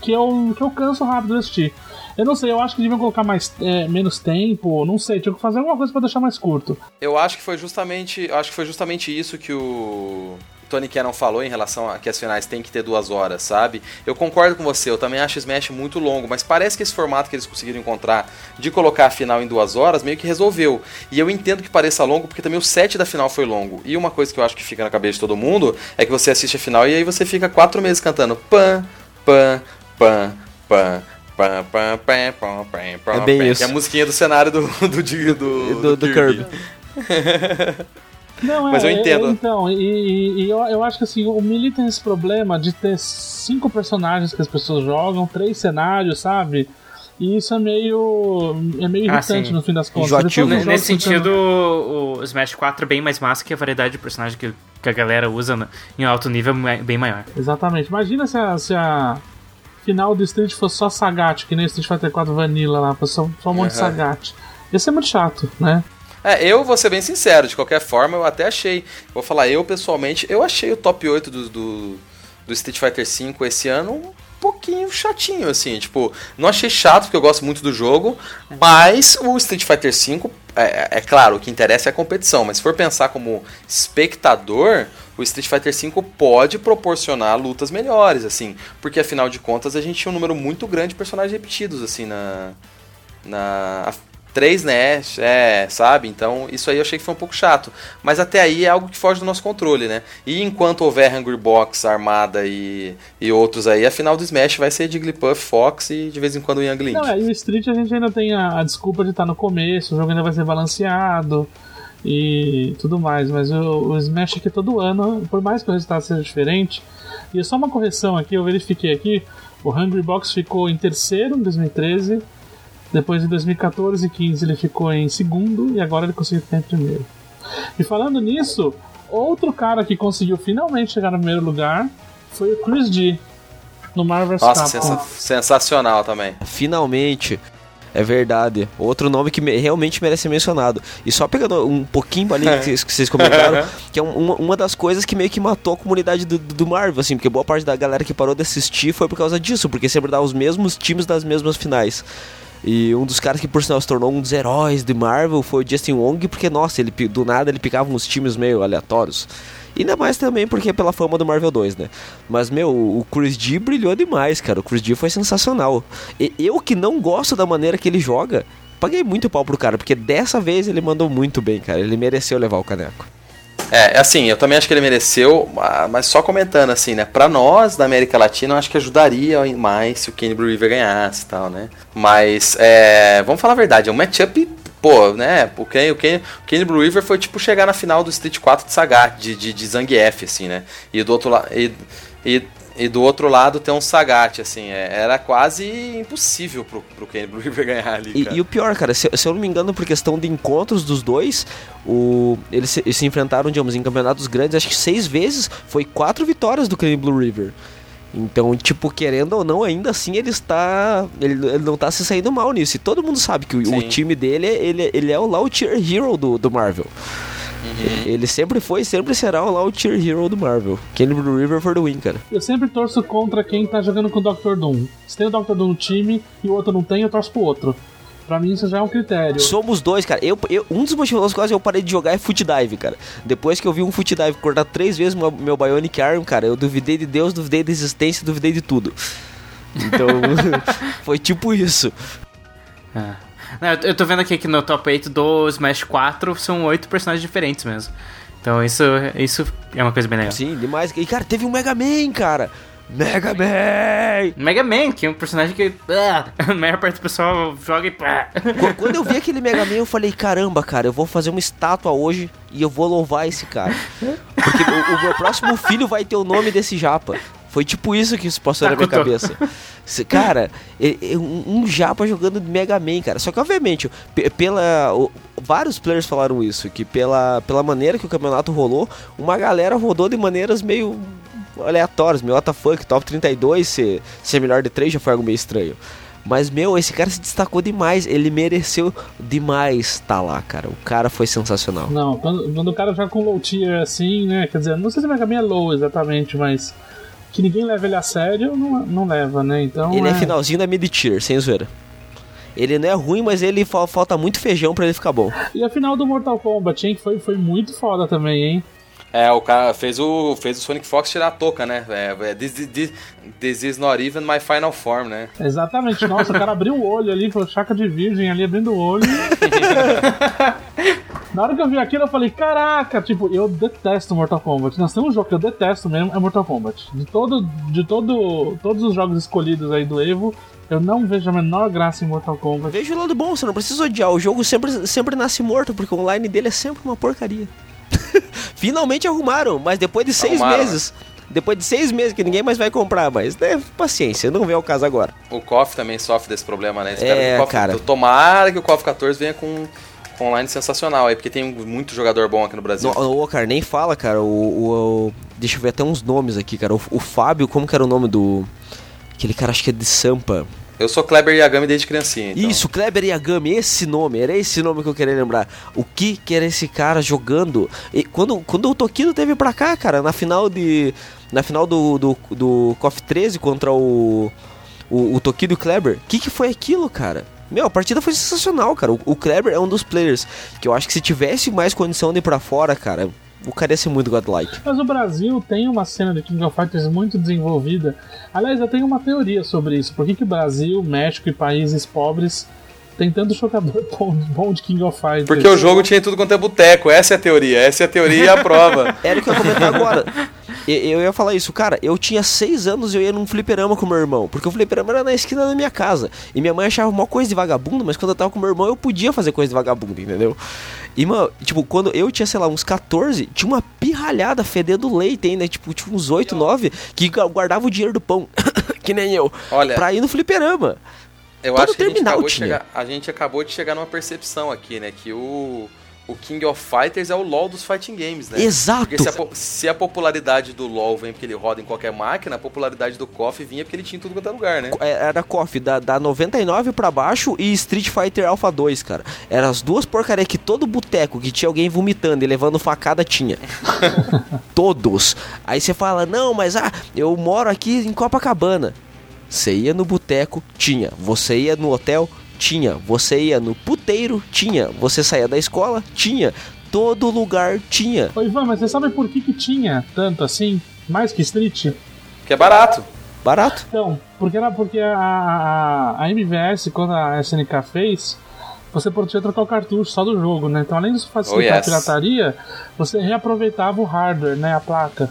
que eu, que eu canso rápido de assistir. Eu não sei, eu acho que deviam colocar mais, é, menos tempo, não sei, tinha que fazer alguma coisa pra deixar mais curto. Eu acho que foi justamente, acho que foi justamente isso que o Tony Cannon falou em relação a que as finais tem que ter duas horas, sabe? Eu concordo com você, eu também acho Smash muito longo, mas parece que esse formato que eles conseguiram encontrar de colocar a final em duas horas meio que resolveu. E eu entendo que pareça longo porque também o set da final foi longo. E uma coisa que eu acho que fica na cabeça de todo mundo é que você assiste a final e aí você fica quatro meses cantando pan, pan. Pam, pam, pam, pam, pam, pam, É bem pam, isso. Que é a musiquinha do cenário do, do, do, do, Do- do Kirby. Não, é, Mas eu entendo. então, e, e- eu, eu acho que assim, o Melee tem esse problema de ter cinco personagens que as pessoas jogam, três cenários, sabe? E isso é meio. é meio Ah, irritante sim. no fim das contas. Enjoativo. Nesse sentido, o o Smash 4 é bem mais massa que a variedade de personagens que, que a galera usa no- em alto nível é bem maior. Exatamente. Imagina se a, se a final do Street fosse só Sagat, que nem o Street Fighter 4 Vanilla lá, só, só um monte de Aham. Sagat. Ia ser muito chato, né? É, eu vou ser bem sincero, de qualquer forma, eu até achei. Vou falar, eu pessoalmente, eu achei o top 8 do, do, do Street Fighter V esse ano pouquinho chatinho, assim. Tipo, não achei chato, porque eu gosto muito do jogo, mas o Street Fighter V, é, é claro, o que interessa é a competição, mas se for pensar como espectador, o Street Fighter V pode proporcionar lutas melhores, assim, porque afinal de contas a gente tinha um número muito grande de personagens repetidos, assim, na. na três Nash, é, sabe? Então isso aí eu achei que foi um pouco chato. Mas até aí é algo que foge do nosso controle, né? E enquanto houver Hungry Box, Armada e, e outros aí, a final do Smash vai ser Jigglypuff, Fox e de vez em quando o Young Link. Não, é, e o Street a gente ainda tem a, a desculpa de estar no começo, o jogo ainda vai ser balanceado e tudo mais, mas o, o Smash aqui todo ano, por mais que o resultado seja diferente, e é só uma correção aqui, eu verifiquei aqui, o Hungry Box ficou em terceiro em 2013, depois em 2014 e 15 ele ficou em segundo e agora ele conseguiu ficar em primeiro. E falando nisso, outro cara que conseguiu finalmente chegar no primeiro lugar foi o Chris G no Marvel vs Nossa, Capcom. sensa- sensacional também. Finalmente. É verdade. Outro nome que me- realmente merece ser mencionado. E só pegando um pouquinho ali que vocês, que vocês comentaram, que é um- uma, das coisas que meio que matou a comunidade do, do Marvel, assim, porque boa parte da galera que parou de assistir foi por causa disso, porque sempre dá os mesmos times das mesmas finais. E um dos caras que por sinal se tornou um dos heróis de Marvel foi o Justin Wong, porque, nossa, ele do nada ele picava uns times meio aleatórios. Ainda mais também porque é pela fama do Marvel 2, né? Mas, meu, o Chris G brilhou demais, cara. O Chris G foi sensacional. E eu que não gosto da maneira que ele joga, paguei muito pau pro cara, porque dessa vez ele mandou muito bem, cara. Ele mereceu levar o caneco. É, assim, eu também acho que ele mereceu, ah, mas só comentando assim, né? Pra nós da América Latina, eu acho que ajudaria mais se o Kenny River ganhasse e tal, né? Mas, é, vamos falar a verdade, é um matchup, pô, né? O Kenny, o Kenny, o Kenny Blue River foi tipo chegar na final do Street 4 de Sagat, de, de, de Zangief, assim, né? E do outro lado. E, e, e do outro lado tem um Sagat, assim, é, era quase impossível pro, pro Kenny Blue River ganhar ali. E, e o pior, cara, se, se eu não me engano, por questão de encontros dos dois, o, eles, se, eles se enfrentaram, digamos, em campeonatos grandes, acho que seis vezes, foi quatro vitórias do Crane Blue River. Então, tipo, querendo ou não, ainda assim ele está. Ele, ele não está se saindo mal nisso. E todo mundo sabe que o, o time dele, ele, ele é o Tier Hero do, do Marvel. Ele sempre foi e sempre será o Low Tier Hero do Marvel. Kenny Blue River for the win, cara. Eu sempre torço contra quem tá jogando com o Dr. Doom. Se tem o Dr. Doom no time e o outro não tem, eu torço pro outro. Pra mim isso já é um critério. Somos dois, cara. Eu, eu- um dos motivos pelos quais eu parei de jogar é Foot Dive, cara. Depois que eu vi um Foot Dive cortar três vezes meu, meu Bionic Arm, cara, eu duvidei de Deus, duvidei da existência, duvidei de tudo. Então, foi tipo isso. Ah. Eu- tô vendo aqui que no top 8 do Smash 4 são oito personagens diferentes mesmo. Então isso, isso é uma coisa bem legal. Sim, demais. E, cara, teve um Mega Man, cara. Mega Man! Mega Man, que é um personagem que ah, a maior parte do pessoal joga e. Qu- Quando eu vi aquele Mega Man, eu falei, caramba, cara, eu vou fazer uma estátua hoje e eu vou louvar esse cara. Porque o, o meu próximo filho vai ter o nome desse japa. Foi tipo isso que isso passou na minha cabeça. Se- Cara, é- é um, japa jogando de Mega Man, cara. Só que, obviamente, pe- pela. o- vários players falaram isso, que pela, pela maneira que o campeonato rolou, uma galera rodou de maneiras meio aleatórias, meio WTF, top 32, ser, ser melhor de 3 já foi algo meio estranho. Mas, meu, esse cara se destacou demais. Ele mereceu demais estar lá, cara. O cara foi sensacional. Não, quando, quando o cara joga com low tier assim, né? Quer dizer, não sei se o Mega Man é low exatamente, mas que ninguém leva ele a sério, não, não leva, né? Então. Ele é finalzinho da mid-tier, sem zoeira. Ele não é ruim, mas ele fa- falta muito feijão pra ele ficar bom. E a final do Mortal Kombat, hein? Que foi, foi muito foda também, hein? É, o cara fez o, fez o Sonic Fox tirar a touca, né? É, é, this, this, this is not even my final form, né? Exatamente. Nossa, o cara abriu o olho ali, falou chaca de virgem ali abrindo o olho. Na hora que eu vi aquilo, eu falei, caraca, tipo, eu detesto Mortal Kombat. Nós temos um jogo que eu detesto mesmo, é Mortal Kombat. De todo, de todo, todos os jogos escolhidos aí do Evo, eu não vejo a menor graça em Mortal Kombat. Veja o lado bom, você não precisa odiar. O jogo sempre, sempre nasce morto, porque o online dele é sempre uma porcaria. Finalmente arrumaram, mas depois de seis Arrumaram, meses. Depois de seis meses que ninguém mais vai comprar, mas né, paciência, não vem ao caso agora. O KOF também sofre desse problema, né? Espero É, que o KOF, cara. Tomara que o KOF 14 venha com, online sensacional aí, porque tem muito jogador bom aqui no Brasil. No, o cara, nem fala, cara. O, o- o- deixa eu ver até uns nomes aqui, cara. O, o Fábio, como que era o nome do. Aquele cara, acho que é de Sampa. Eu sou Kleber Yagami desde criancinha, então. Isso, Kleber Yagami, esse nome, era esse nome que eu queria lembrar. O que que era esse cara jogando? E quando, quando o Tokido teve pra cá, cara, na final de, na final do, do, do KOF 13 contra o, o, o Tokido Kleber. O que, que foi aquilo, cara? Meu, a partida foi sensacional, cara. O, o Kleber é um dos players que eu acho que se tivesse mais condição de ir pra fora, cara, o cara ia ser muito godlike. Mas o Brasil tem uma cena de King of Fighters muito desenvolvida. Aliás, eu tenho uma teoria sobre isso. Por que, que Brasil, México e países pobres tem tanto jogador bom, de King of Fighters? Porque o jogo tinha tudo quanto é boteco. Essa é a teoria. Essa é a teoria e a prova. Era o que eu ia comentar agora. Eu, ia falar isso, cara. Eu tinha seis anos e eu ia num fliperama com meu irmão. Porque o fliperama era na esquina da minha casa. E minha mãe achava uma coisa de vagabundo, mas quando eu tava com meu irmão eu podia fazer coisa de vagabundo, entendeu? E, mano, tipo, quando eu tinha, sei lá, uns 14, tinha uma pirralhada fedendo leite ainda, tipo, tipo uns 8, 9, que guardava o dinheiro do pão, que nem eu, Olha, pra ir no fliperama. Eu Todo acho que a gente, acabou de chegar, a gente acabou de chegar numa percepção aqui, né? Que o, o King of Fighters é o LoL dos fighting games, né? Exato. Porque se a, se a popularidade do LoL vem porque ele roda em qualquer máquina, a popularidade do KOF vinha porque ele tinha em tudo quanto é lugar, né? É, Era KOF da, da 99 pra baixo e Street Fighter Alpha 2, cara. Eram as duas porcarias que todo boteco que tinha alguém vomitando e levando facada tinha. Todos. Aí você fala, não, mas ah, eu moro aqui em Copacabana. Você ia no boteco, tinha. Você ia no hotel, tinha. Você ia no puteiro, tinha. Você saía da escola, tinha. Todo lugar tinha. Ô Ivan, mas você sabe por que, que tinha tanto assim? Mais que Street? Que é barato. Barato. Então, porque era porque a, a, a MVS, quando a SNK fez, você podia trocar o cartucho só do jogo, né? Então, além de facilitar Oh, yes. a pirataria, você reaproveitava o hardware, né? A placa.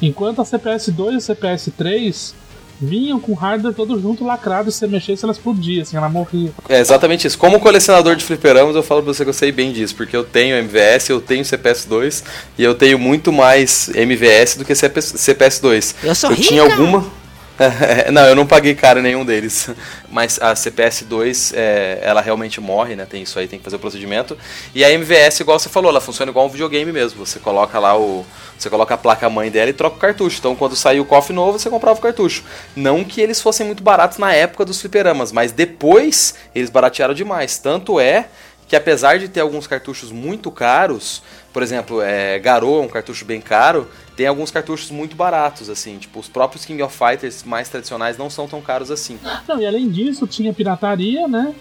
Enquanto a CPS2 e a CPS3 vinham com o hardware todo junto lacrado, e se você mexesse, ela explodia, assim, ela morria. É exatamente isso. Como colecionador de fliperamas, eu falo pra você que eu sei bem disso, porque eu tenho MVS, eu tenho CPS2 e eu tenho muito mais MVS do que CPS, CPS2. Eu sou tinha rica! alguma. não, eu não paguei caro nenhum deles. Mas a CPS2, é, ela realmente morre, né? Tem isso aí, tem que fazer o procedimento. E a MVS, igual você falou, ela funciona igual um videogame mesmo. Você coloca lá o. Você coloca a placa-mãe dela e troca o cartucho. Então, quando saiu o KOF novo, você comprava o cartucho. Não que eles fossem muito baratos na época dos fliperamas, mas depois eles baratearam demais. Tanto é que apesar de ter alguns cartuchos muito caros, por exemplo, é, Garou é um cartucho bem caro, tem alguns cartuchos muito baratos, assim, tipo, os próprios King of Fighters mais tradicionais não são tão caros assim. Não, e além disso, tinha pirataria, né?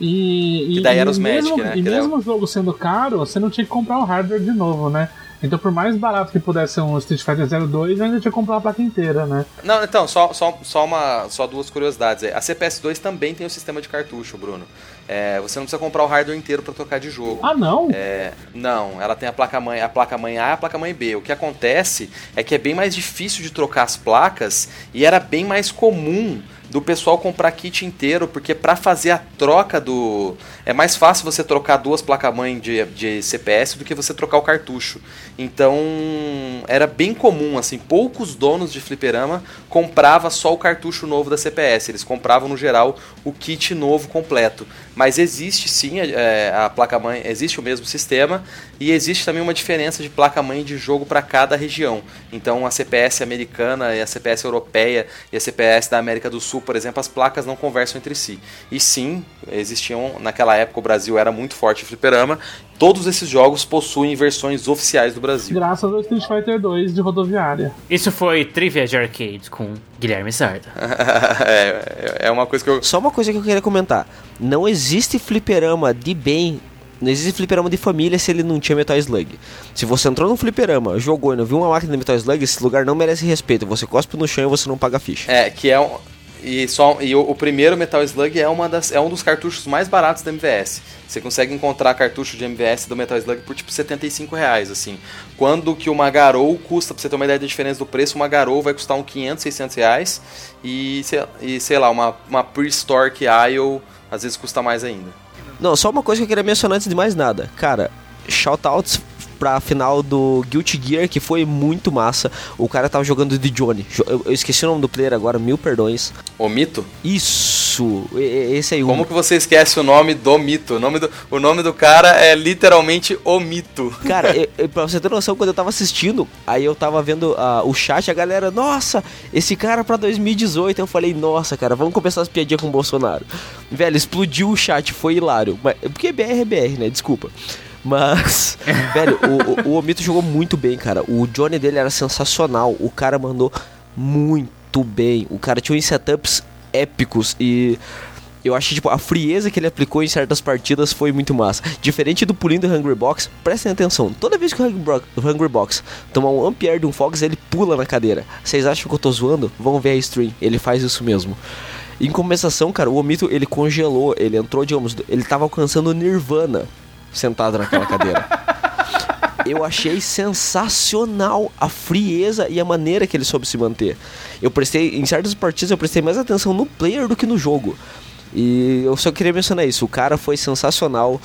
E, Que e- daí era os Magic, mesmo, né? E Que mesmo o jogo sendo caro, você não tinha que comprar o hardware de novo, né? Então, por mais barato que pudesse ser um Street Fighter 02, ainda tinha que comprar a placa inteira, né? Não, então, só, só, só, uma, só duas curiosidades. aí. A CPS2 também tem o sistema de cartucho, Bruno. É, você não precisa comprar o hardware inteiro para trocar de jogo. Ah, não? É, não, ela tem a placa mãe, a placa mãe A e a placa mãe B. O que acontece é que é bem mais difícil de trocar as placas e era bem mais comum do pessoal comprar kit inteiro, porque para fazer a troca do é mais fácil você trocar duas placas mãe de, de CPS do que você trocar o cartucho. Então, era bem comum assim, poucos donos de fliperama comprava só o cartucho novo da CPS, eles compravam no geral o kit novo completo. Mas existe sim é, a placa-mãe, existe o mesmo sistema e existe também uma diferença de placa-mãe de jogo para cada região. Então a CPS americana e a CPS europeia e a CPS da América do Sul, por exemplo, as placas não conversam entre si. E sim, existiam, naquela época o Brasil era muito forte em fliperama, todos esses jogos possuem versões oficiais do Brasil. Graças ao Street Fighter 2 de rodoviária. Isso foi Trivia de Arcade com Guilherme Sarda. é, é uma coisa que eu. Só uma coisa que eu queria comentar. Não existe fliperama de bem. Não existe fliperama de família se ele não tinha Metal Slug. Se você entrou no fliperama, jogou e não viu uma máquina de Metal Slug, esse lugar não merece respeito. Você cospe no chão e você não paga ficha. É, que é um. E, só, e o, o primeiro Metal Slug é, uma das, é um dos cartuchos mais baratos da MVS. Você consegue encontrar cartucho de MVS do Metal Slug por tipo 75 reais, assim. Quando que uma Garou custa, pra você ter uma ideia da diferença do preço, uma Garou vai custar uns 500, 600 reais. E, sei, e sei lá, uma, uma Prehistoric Isle às vezes custa mais ainda. Não, só uma coisa que eu queria mencionar antes de mais nada. Cara, shoutouts pra final do Guilty Gear, que foi muito massa. O cara tava jogando de Johnny. Jo- Eu eu esqueci o nome do player agora, mil perdões. O Mito? Isso! Esse aí, Como que você esquece o nome do Mito? O nome do, o nome do cara é literalmente O Mito. Cara, eu, eu, pra você ter noção, quando eu tava assistindo, aí eu tava vendo ah, o chat, a galera, nossa, esse cara pra 2018. Eu falei, nossa, cara, vamos começar as piadinhas com o Bolsonaro. Velho, explodiu o chat, foi hilário. Mas, porque BR é BR, né? Desculpa. Mas, velho, o, o, o Omito jogou muito bem, cara. O Johnny dele era sensacional. O cara mandou muito bem. O cara tinha uns setups épicos e eu acho que tipo, a frieza que ele aplicou em certas partidas foi muito massa. Diferente do pulinho do Hungry Box, prestem atenção. Toda vez que o Hungry, Bro- o Hungry Box tomar um ampere de um Fox, ele pula na cadeira. Vocês acham que eu tô zoando? Vão ver a stream. Ele faz isso mesmo. Em compensação, cara, o Omito ele congelou, ele entrou, digamos, ele tava alcançando Nirvana sentado naquela cadeira. Eu achei sensacional a frieza e a maneira que ele soube se manter. Eu prestei, em certas partidas, eu prestei mais atenção no player do que no jogo. E eu só queria mencionar isso. O cara foi sensacional.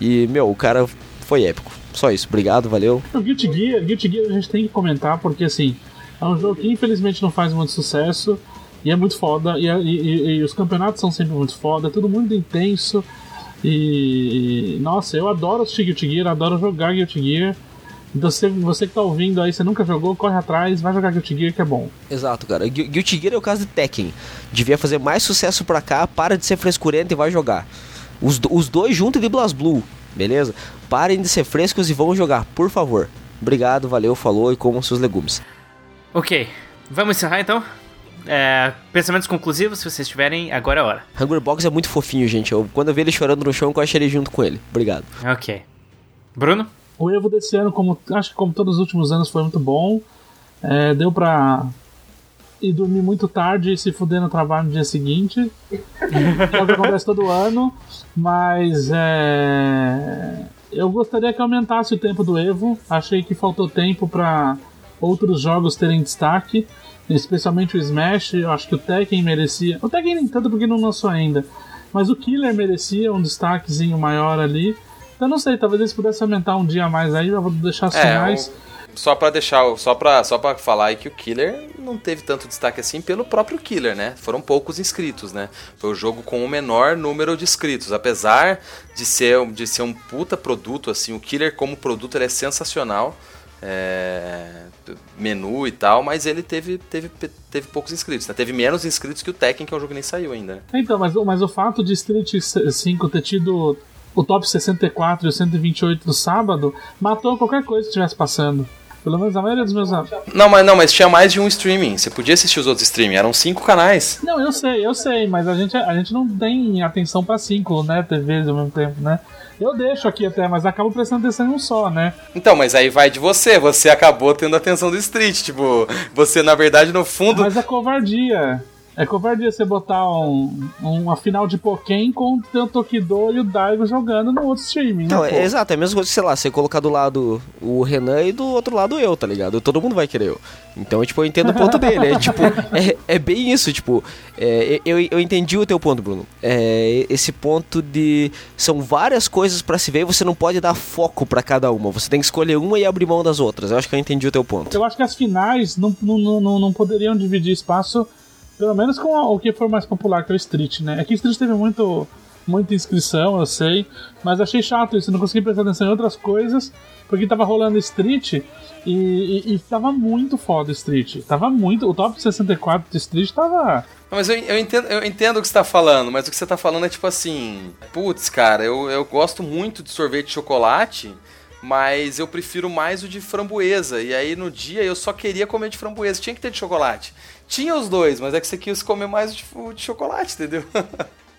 E, meu, o cara foi épico. Só isso. Obrigado, valeu. O Guilty Gear, Guilty Gear a gente tem que comentar porque assim, é um jogo que infelizmente não faz muito sucesso e é muito foda e, e- e- e os campeonatos são sempre muito foda, é tudo muito intenso e, e- nossa, eu adoro assistir Guilty Gear, adoro jogar Guilty Gear. Então você, você que tá ouvindo aí, você nunca jogou, corre atrás, vai jogar Guilty Gear que é bom. Exato, cara. Gu- Guilty Gear é o caso de Tekken. Devia fazer mais sucesso pra cá, para de ser frescurento e vai jogar. Os, do- os dois juntos de BlazBlue, beleza? Parem de ser frescos e vão jogar, por favor. Obrigado, valeu, falou e comam seus legumes. Ok, vamos encerrar então? É, pensamentos conclusivos, se vocês tiverem, agora é a hora. Hungry Box é muito fofinho, gente. Eu, quando eu vi ele chorando no chão, eu achei ele junto com ele. Obrigado. Ok. Bruno? O Evo desse ano, como acho que como todos os últimos anos, foi muito bom. É, deu pra ir dormir muito tarde e se fuder no trabalho no dia seguinte. é o que acontece todo ano. Mas é, eu gostaria que aumentasse o tempo do Evo. Achei que faltou tempo pra outros jogos terem destaque. Especialmente o Smash. Eu acho que o Tekken merecia. O Tekken nem tanto porque não lançou ainda. Mas o Killer merecia um destaquezinho maior ali. Eu não sei, talvez eles pudessem aumentar um dia a mais aí, eu vou deixar os É, o- só pra deixar, só pra, só pra falar aí que o Killer não teve tanto destaque assim pelo próprio Killer, né? Foram poucos inscritos, né? Foi o jogo com o menor número de inscritos. Apesar de ser, de ser um puta produto, assim, o Killer como produto ele é sensacional. É, menu e tal, mas ele teve, teve, teve poucos inscritos, né? Teve menos inscritos que o Tekken, que é um jogo que nem saiu ainda. né? Então, mas, o- mas o fato de Street 5 ter tido o top 64 e o 128 do sábado matou qualquer coisa que estivesse passando. Pelo menos a maioria dos meus amigos. Não, mas não, mas tinha mais de um streaming. Você podia assistir os outros streaming, eram cinco canais. Não, eu sei, eu sei, mas a gente, a gente não tem atenção pra cinco, né, TVs ao mesmo tempo, né? Eu deixo aqui até, mas acabo prestando atenção em um só, né? Então, mas aí vai de você. Você acabou tendo a atenção do Street. Tipo, você na verdade no fundo. Mas é covardia. É covardia você botar um, uma final de Pokémon com o Tokido e o Daigo jogando no outro streaming, né? Não, é, exato, é a mesma coisa, sei lá, você colocar do lado o Renan e do outro lado eu, tá ligado? Todo mundo vai querer eu. Então, tipo, eu entendo o ponto dele. É tipo, é, é bem isso, tipo, é, eu, eu entendi o teu ponto, Bruno. É, esse ponto de. São várias coisas pra se ver e você não pode dar foco pra cada uma. Você tem que escolher uma e abrir mão das outras. Eu acho que eu entendi o teu ponto. Eu acho que as finais não, não, não- não poderiam dividir espaço, pelo menos com o que for mais popular, que é o Street, né? É que Street teve muito, muita inscrição, eu sei, mas achei chato isso, não consegui prestar atenção em outras coisas, porque tava rolando Street e, e, e tava muito foda Street. Tava muito. O top 64 do Street tava. Mas eu, eu entendo, eu entendo o que você tá falando, mas o que você tá falando é tipo assim. Putz, cara, eu, eu gosto muito de sorvete de chocolate, mas eu prefiro mais o de framboesa. E aí no dia eu só queria comer de framboesa. Tinha que ter de chocolate. Tinha os dois, mas é que você quis comer mais o de, o de chocolate, entendeu?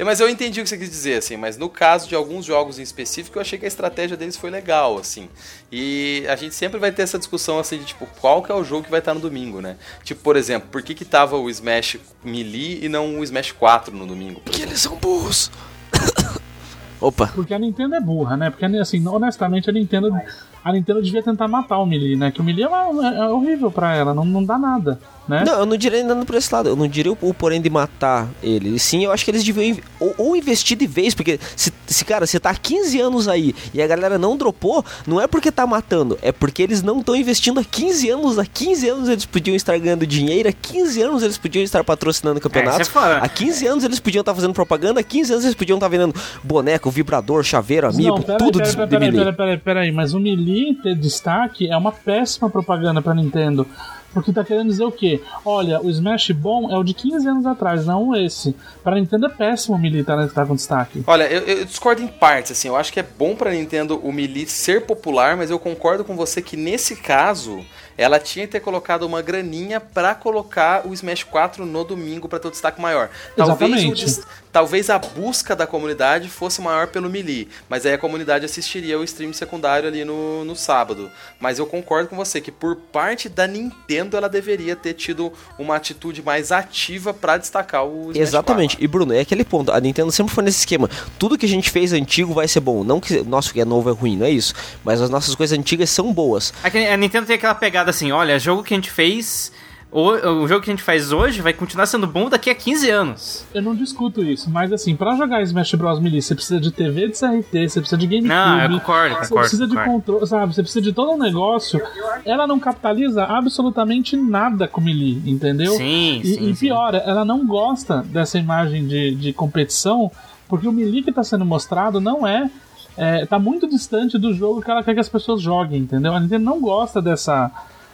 Mas eu entendi o que você quis dizer, assim, mas no caso de alguns jogos em específico, eu achei que a estratégia deles foi legal, assim. E a gente sempre vai ter essa discussão, assim, de tipo, qual que é o jogo que vai estar no domingo, né? Tipo, por exemplo, por que que tava o Smash Melee e não o Smash 4 no domingo? Porque eles são burros. Opa. Porque a Nintendo é burra, né? Porque, assim, honestamente, a Nintendo. A Nintendo devia tentar matar o Melee, né? Que o Melee é, uma- é horrível pra ela, não, não dá nada, né? Não, eu não diria ainda por esse lado. Eu não diria o, o porém de matar ele. E Sim, eu acho que eles deviam ou, ou investir de vez, porque se, se, cara, você tá há 15 anos aí e a galera não dropou, não é porque tá matando, é porque eles não estão investindo há 15 anos. Há 15 anos eles podiam estar ganhando dinheiro, há 15 anos eles podiam estar patrocinando campeonatos. é foda. há 15 anos eles podiam estar fazendo propaganda, há 15 anos eles podiam estar vendendo boneco, vibrador, chaveiro, amiibo, Não, peraí, tudo peraí, de, peraí, de peraí, Melee. peraí, peraí, peraí, mas o Melee ter destaque é uma péssima propaganda pra Nintendo. Porque tá querendo dizer o quê? Olha, o Smash bom é o de 15 anos atrás, não esse. Pra Nintendo é péssimo o Melee tá, tá com destaque. Olha, eu, eu discordo em partes, assim, eu acho que é bom pra Nintendo o Melee ser popular, mas eu concordo com você que nesse caso ela tinha que ter colocado uma graninha pra colocar o Smash 4 no domingo pra ter o destaque maior. Talvez, o Exatamente. des- talvez a busca da comunidade fosse maior pelo Melee, mas aí a comunidade assistiria o stream secundário ali no, no sábado. Mas eu concordo com você que por parte da Nintendo ela deveria ter tido uma atitude mais ativa pra destacar o Smash Exatamente. E Bruno, é aquele ponto. A Nintendo sempre foi nesse esquema. Tudo que a gente fez antigo vai ser bom. Não que nosso que é novo é ruim, não é isso. Mas as nossas coisas antigas são boas. Aqui, A Nintendo tem aquela pegada assim, olha, jogo que a gente fez. O, o jogo que a gente faz hoje vai continuar sendo bom daqui a 15 anos. Eu não discuto isso, mas assim, pra jogar Smash Bros. Melee, você precisa de TV de CRT, você precisa de GameCube. Não, eu concordo, Você concordo, precisa de concordo. controle, sabe? Você precisa de todo um negócio. Ela não capitaliza absolutamente nada com Melee, entendeu? Sim, E, sim, e sim. pior, ela não gosta dessa imagem de, de competição, porque o Melee que tá sendo mostrado não é, é. tá muito distante do jogo que ela quer que as pessoas joguem, entendeu? A Nintendo não gosta dessa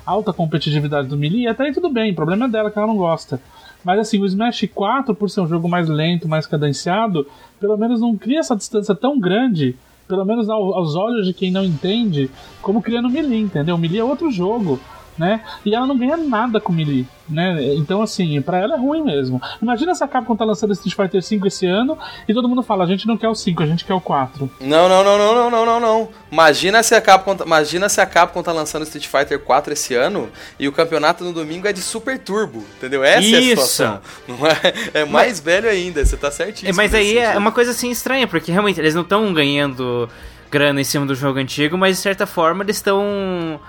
alta competitividade do Melee, até aí tudo bem, o problema é dela que ela não gosta. Mas assim, o Smash 4, por ser um jogo mais lento, mais cadenciado, pelo menos não cria essa distância tão grande, pelo menos ao- aos olhos de quem não entende, como cria no Melee, entendeu? O Melee é outro jogo, né? E ela não ganha nada com o Melee, né? Então, assim, pra ela é ruim mesmo. Imagina se a Capcom tá lançando Street Fighter 5 esse ano e todo mundo fala, a gente não quer o 5, a gente quer o 4. Não, não, não, não, não, não, não, não. Imagina se a Capcom, tá- imagina se a Capcom tá lançando Street Fighter 4 esse ano e o campeonato no domingo é de Super Turbo, entendeu? Essa é a Isso. situação. Não é, é mais velho ainda, você tá certíssimo. É, mas aí é sentido. uma coisa assim estranha, porque realmente eles não estão ganhando grana em cima do jogo antigo, mas de certa forma eles estão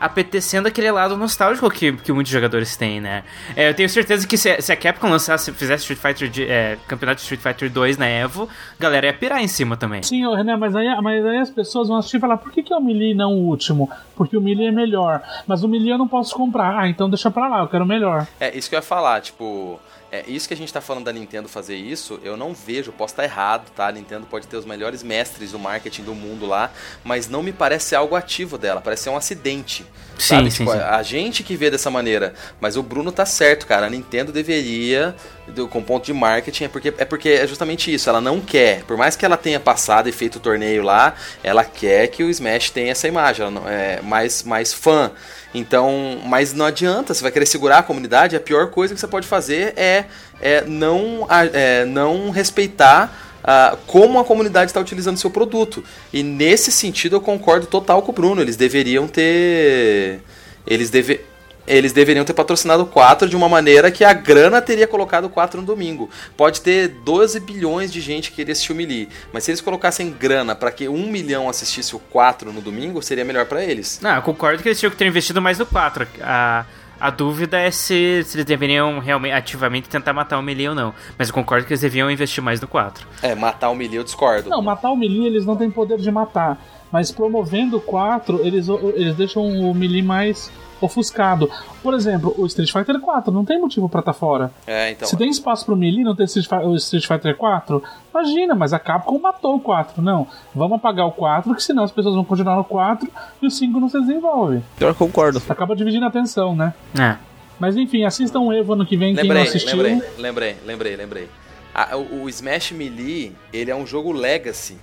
apetecendo aquele lado nostálgico que, que muitos jogadores têm, né? É, eu tenho certeza que se, se a Capcom lançasse, fizesse Street Fighter de- é, campeonato de Street Fighter 2 na Evo, a galera ia pirar em cima também. Sim, ô, René, mas aí, mas aí as pessoas vão assistir e falar, por que, que é o Melee e não o último? Porque o Melee é melhor. Mas o Melee eu não posso comprar. Ah, então deixa pra lá, eu quero o melhor. É, isso que eu ia falar, tipo, é isso que a gente tá falando da Nintendo fazer isso, eu não vejo, posso estar errado, tá? A Nintendo pode ter os melhores mestres do marketing do mundo lá, mas não me parece algo ativo dela, parece ser um acidente. Sim, sabe? sim, Tipo, sim. A gente que vê dessa maneira, mas o Bruno tá certo, cara. A Nintendo deveria, do- com ponto de marketing, é porque, é porque é justamente isso. Ela não quer, por mais que ela tenha passado e feito o torneio lá, ela quer que o Smash tenha essa imagem, ela não, é mais, mais fã. Então, mas não adianta, você vai querer segurar a comunidade, a pior coisa que você pode fazer é, é, não, é não respeitar ah, como a comunidade está utilizando seu produto. E nesse sentido eu concordo total com o Bruno. Eles deveriam ter. Eles, deve, eles deveriam ter patrocinado o 4 de uma maneira que a grana teria colocado o 4 no domingo. Pode ter 12 bilhões de gente que queria assistir o mas se eles colocassem grana para que 1 milhão assistisse o 4 no domingo, seria melhor para eles. Não, eu concordo que eles tinham que ter investido mais no 4. A, a dúvida é se, se eles deveriam realmente ativamente tentar matar o Melee ou não. Mas eu concordo que eles deviam investir mais no 4. É, matar o Melee eu discordo. Não, matar o Melee eles não têm poder de matar. Mas promovendo o 4, eles, eles deixam o Melee mais ofuscado. Por exemplo, o Street Fighter 4 não tem motivo pra estar fora. É, então. Se tem espaço pro Melee não ter Street o Street Fighter 4, imagina, mas a Capcom matou o 4. Não, vamos apagar o 4, que senão as pessoas vão continuar no 4 e o 5 não se desenvolve. Eu concordo. Acaba dividindo a atenção, né? É. Mas enfim, assistam o Evo ano que vem, quem não Lembrei, assistiu. lembrei, lembrei, lembrei, lembrei. Ah, o, o Smash Melee, ele é um jogo legacy.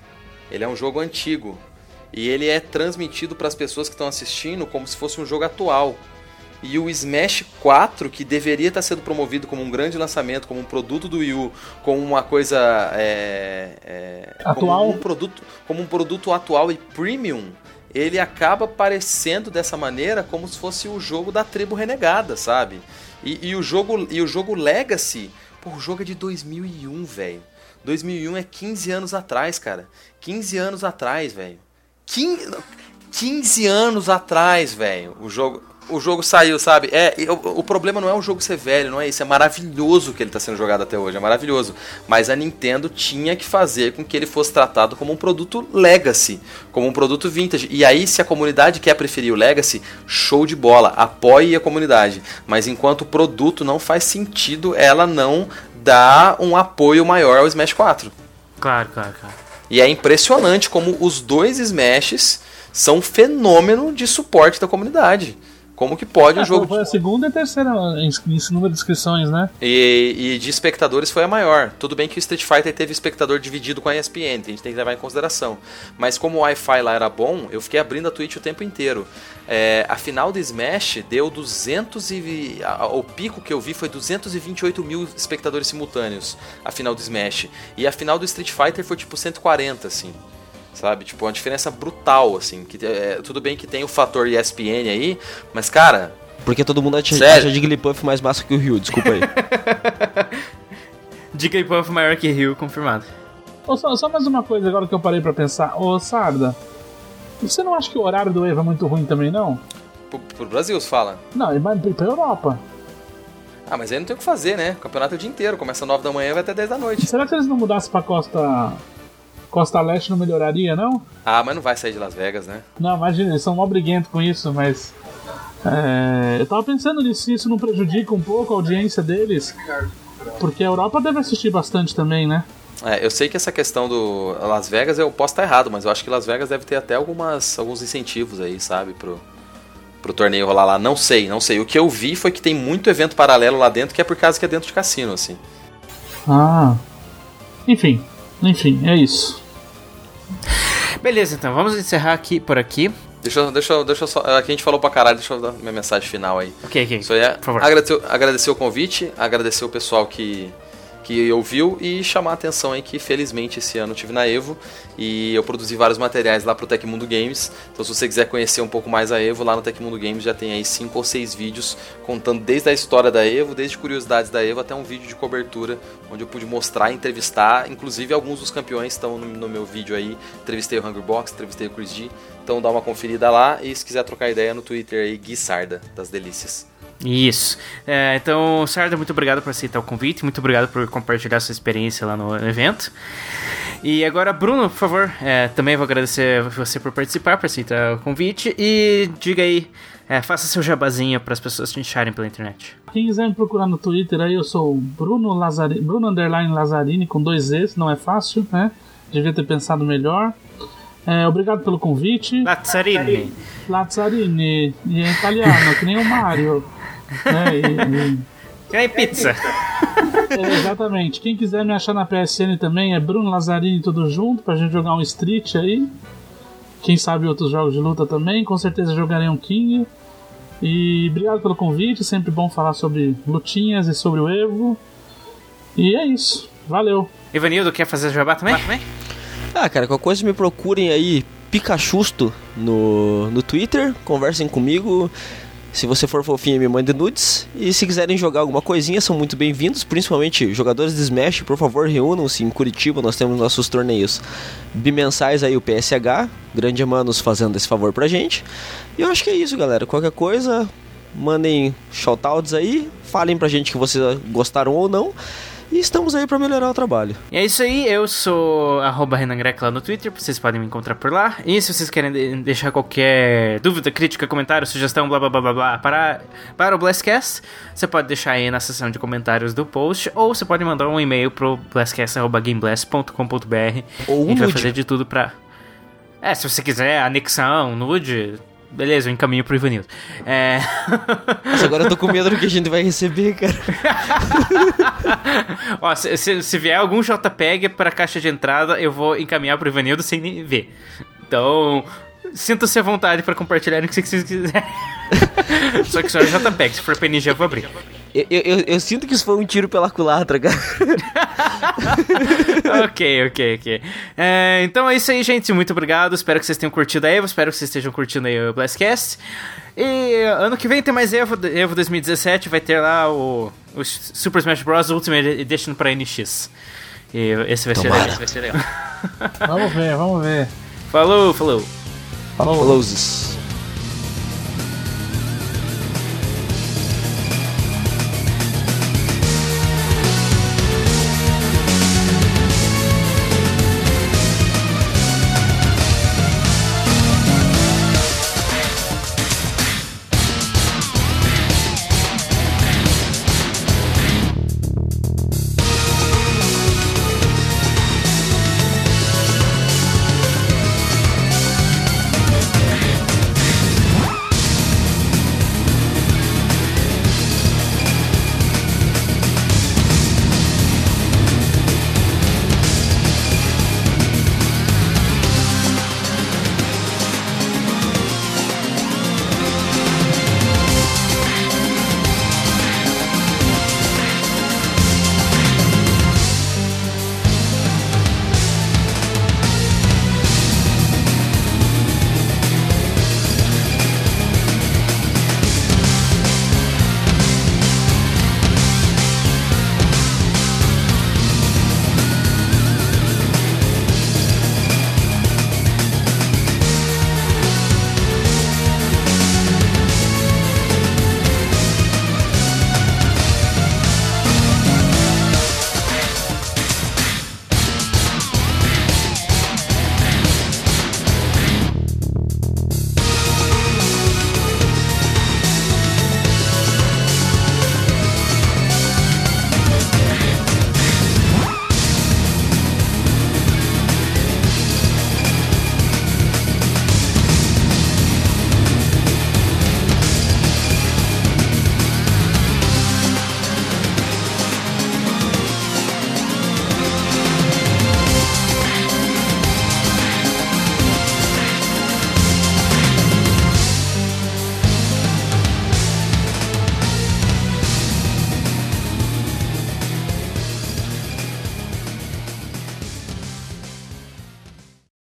Ele é um jogo antigo. E ele é transmitido para as pessoas que estão assistindo como se fosse um jogo atual. E o Smash 4, que deveria estar sendo promovido como um grande lançamento, como um produto do Wii U, como uma coisa é, é, Atual. como um produto, como um produto atual e premium, ele acaba parecendo dessa maneira como se fosse o jogo da tribo renegada, sabe? E, e o jogo e o jogo Legacy, pô, o jogo é de 2001, velho. 2001 é 15 anos atrás, cara. 15 anos atrás, velho. 15, 15 anos atrás, velho. O jogo o jogo saiu, sabe? É, o, o problema não é o jogo ser velho, não é isso. É maravilhoso que ele tá sendo jogado até hoje, é maravilhoso. Mas a Nintendo tinha que fazer com que ele fosse tratado como um produto legacy, como um produto vintage. E aí, se a comunidade quer preferir o legacy, show de bola, apoie a comunidade. Mas enquanto o produto não faz sentido, ela não dá um apoio maior ao Smash 4. Claro, claro, claro. E é impressionante como os dois Smashes são um fenômeno de suporte da comunidade. Como que pode um É, jogo Foi a segunda e a terceira em, em número de inscrições, né? E, e de espectadores foi a maior. Tudo bem que o Street Fighter teve espectador dividido com a ESPN, a gente tem que levar em consideração. Mas como o Wi-Fi lá era bom, eu fiquei abrindo a Twitch o tempo inteiro. É, a final do Smash deu 200 e... a- O pico que eu vi foi 228 mil espectadores simultâneos, a final do Smash. E a final do Street Fighter foi tipo 140, assim. Sabe? Tipo, uma diferença brutal, assim. Que, é, tudo bem que tem o fator ESPN aí, mas, cara, Porque todo mundo acha, acha Jigglypuff mais massa que o Ryu, desculpa aí. Jigglypuff maior que Rio, confirmado. Ô, só, só mais uma coisa agora que eu parei pra pensar. Ô, Sarda, você não acha que o horário do Evo é muito ruim também, não? pro, pro Brasil se fala. Não, ele vai pra Europa. Ah, mas aí não tem o que fazer, né? O campeonato é o dia inteiro, começa às 9 da manhã e vai até 10 da noite. Será que se eles não mudassem pra Costa. Costa Leste não melhoraria, não? Ah, mas não vai sair de Las Vegas, né? Não, imagina, eles são mó briguentos com isso, mas. é, eu tava pensando nisso, se isso não prejudica um pouco a audiência deles. Porque a Europa deve assistir bastante também, né? É, eu sei que essa questão do Las Vegas, eu posso estar errado, mas eu acho que Las Vegas deve ter até algumas, alguns incentivos aí, sabe, pro, pro torneio rolar lá. Não sei, não sei. O que eu vi foi que tem muito evento paralelo lá dentro, que é por causa que é dentro de cassino, assim. Ah. Enfim, enfim, é isso. Beleza, então, vamos encerrar aqui por aqui. Deixa, eu- deixa, eu- deixa eu só. Aqui a gente falou pra caralho, deixa eu dar minha mensagem final aí. Ok, ok. Isso aí é Por favor. agradecer, agradecer o convite, agradecer o pessoal que, que ouviu e chamar a atenção aí que felizmente esse ano eu tive na Evo e eu produzi vários materiais lá pro Tecmundo Games. Então se você quiser conhecer um pouco mais a Evo, lá no Tecmundo Games já tem aí cinco ou seis vídeos contando desde a história da Evo, desde curiosidades da Evo até um vídeo de cobertura onde eu pude mostrar, entrevistar, inclusive alguns dos campeões estão no, meu vídeo aí. Entrevistei o Hungrybox, entrevistei o Chris G. Então dá uma conferida lá e se quiser trocar ideia no Twitter aí, Gui Sarda, das delícias. Isso. É, então, Sarda, muito obrigado por aceitar o convite, muito obrigado por compartilhar sua experiência lá no evento. E agora, Bruno, por favor, é, também vou agradecer você por participar, por aceitar o convite. E diga aí, é, faça seu jabazinho para as pessoas te acharem pela internet. Quem quiser me procurar no Twitter aí, eu sou Bruno Lazari, Bruno Underline Lazzarini com dois Z's, não é fácil, né? Devia ter pensado melhor. É, obrigado pelo convite. Lazzarini. Lazzarini, e é italiano, que nem o Mario. Né? E- e- Que nem pizza. é, exatamente. Quem quiser me achar na PSN também é Bruno Lazzarini tudo junto, pra gente jogar um Street aí. Quem sabe outros jogos de luta também, com certeza jogarei um King. E obrigado pelo convite, sempre bom falar sobre lutinhas e sobre o Evo. E é isso, valeu. Ivanildo, quer fazer jabá também? Ah, cara, qualquer coisa me procurem aí, Pikachusto no, no Twitter, conversem comigo. Se você for fofinho, me mande nudes. E se quiserem jogar alguma coisinha, são muito bem-vindos. Principalmente jogadores de Smash, por favor, reúnam-se em Curitiba. Nós temos nossos torneios bimensais aí, o PSH. Grande Manos fazendo esse favor pra gente. E eu acho que é isso, galera. Qualquer coisa, mandem shoutouts aí. Falem pra gente que vocês gostaram ou não. E estamos aí pra melhorar o trabalho. E é isso aí, eu sou arroba Renan Greco lá no Twitter, vocês podem me encontrar por lá. E se vocês querem de- deixar qualquer dúvida, crítica, comentário, sugestão, blá blá blá blá blá para, para o Blastcast, você pode deixar aí na seção de comentários do post, ou você pode mandar um e-mail pro blastcast.gameblast.com.br. Ou A um gente vai nude. fazer de tudo pra. É, se você quiser anexar um nude, beleza, eu encaminho pro Ivanildo. É. Mas agora eu tô com medo do que a gente vai receber, cara. Ó, se, se- se vier algum JPEG pra caixa de entrada, eu vou encaminhar pro Ivanildo sem nem ver. Então, sinta-se à vontade pra compartilhar o que vocês quiserem. Só que só é JPEG, se for PNG eu vou abrir. Eu, eu, eu- sinto que isso foi um tiro pela culatra, cara. ok, ok, ok. É, então é isso aí, gente. Muito obrigado. Espero que vocês tenham curtido a Evo. Espero que vocês estejam curtindo aí o Blastcast. E ano que vem tem mais Evo, Evo 2017. Vai ter lá o, o Super Smash Bros. Ultimate Edition pra NX. E esse vai ser legal. esse vai ser legal. Vamos ver, vamos ver. Falou, falou. Falou. Closes.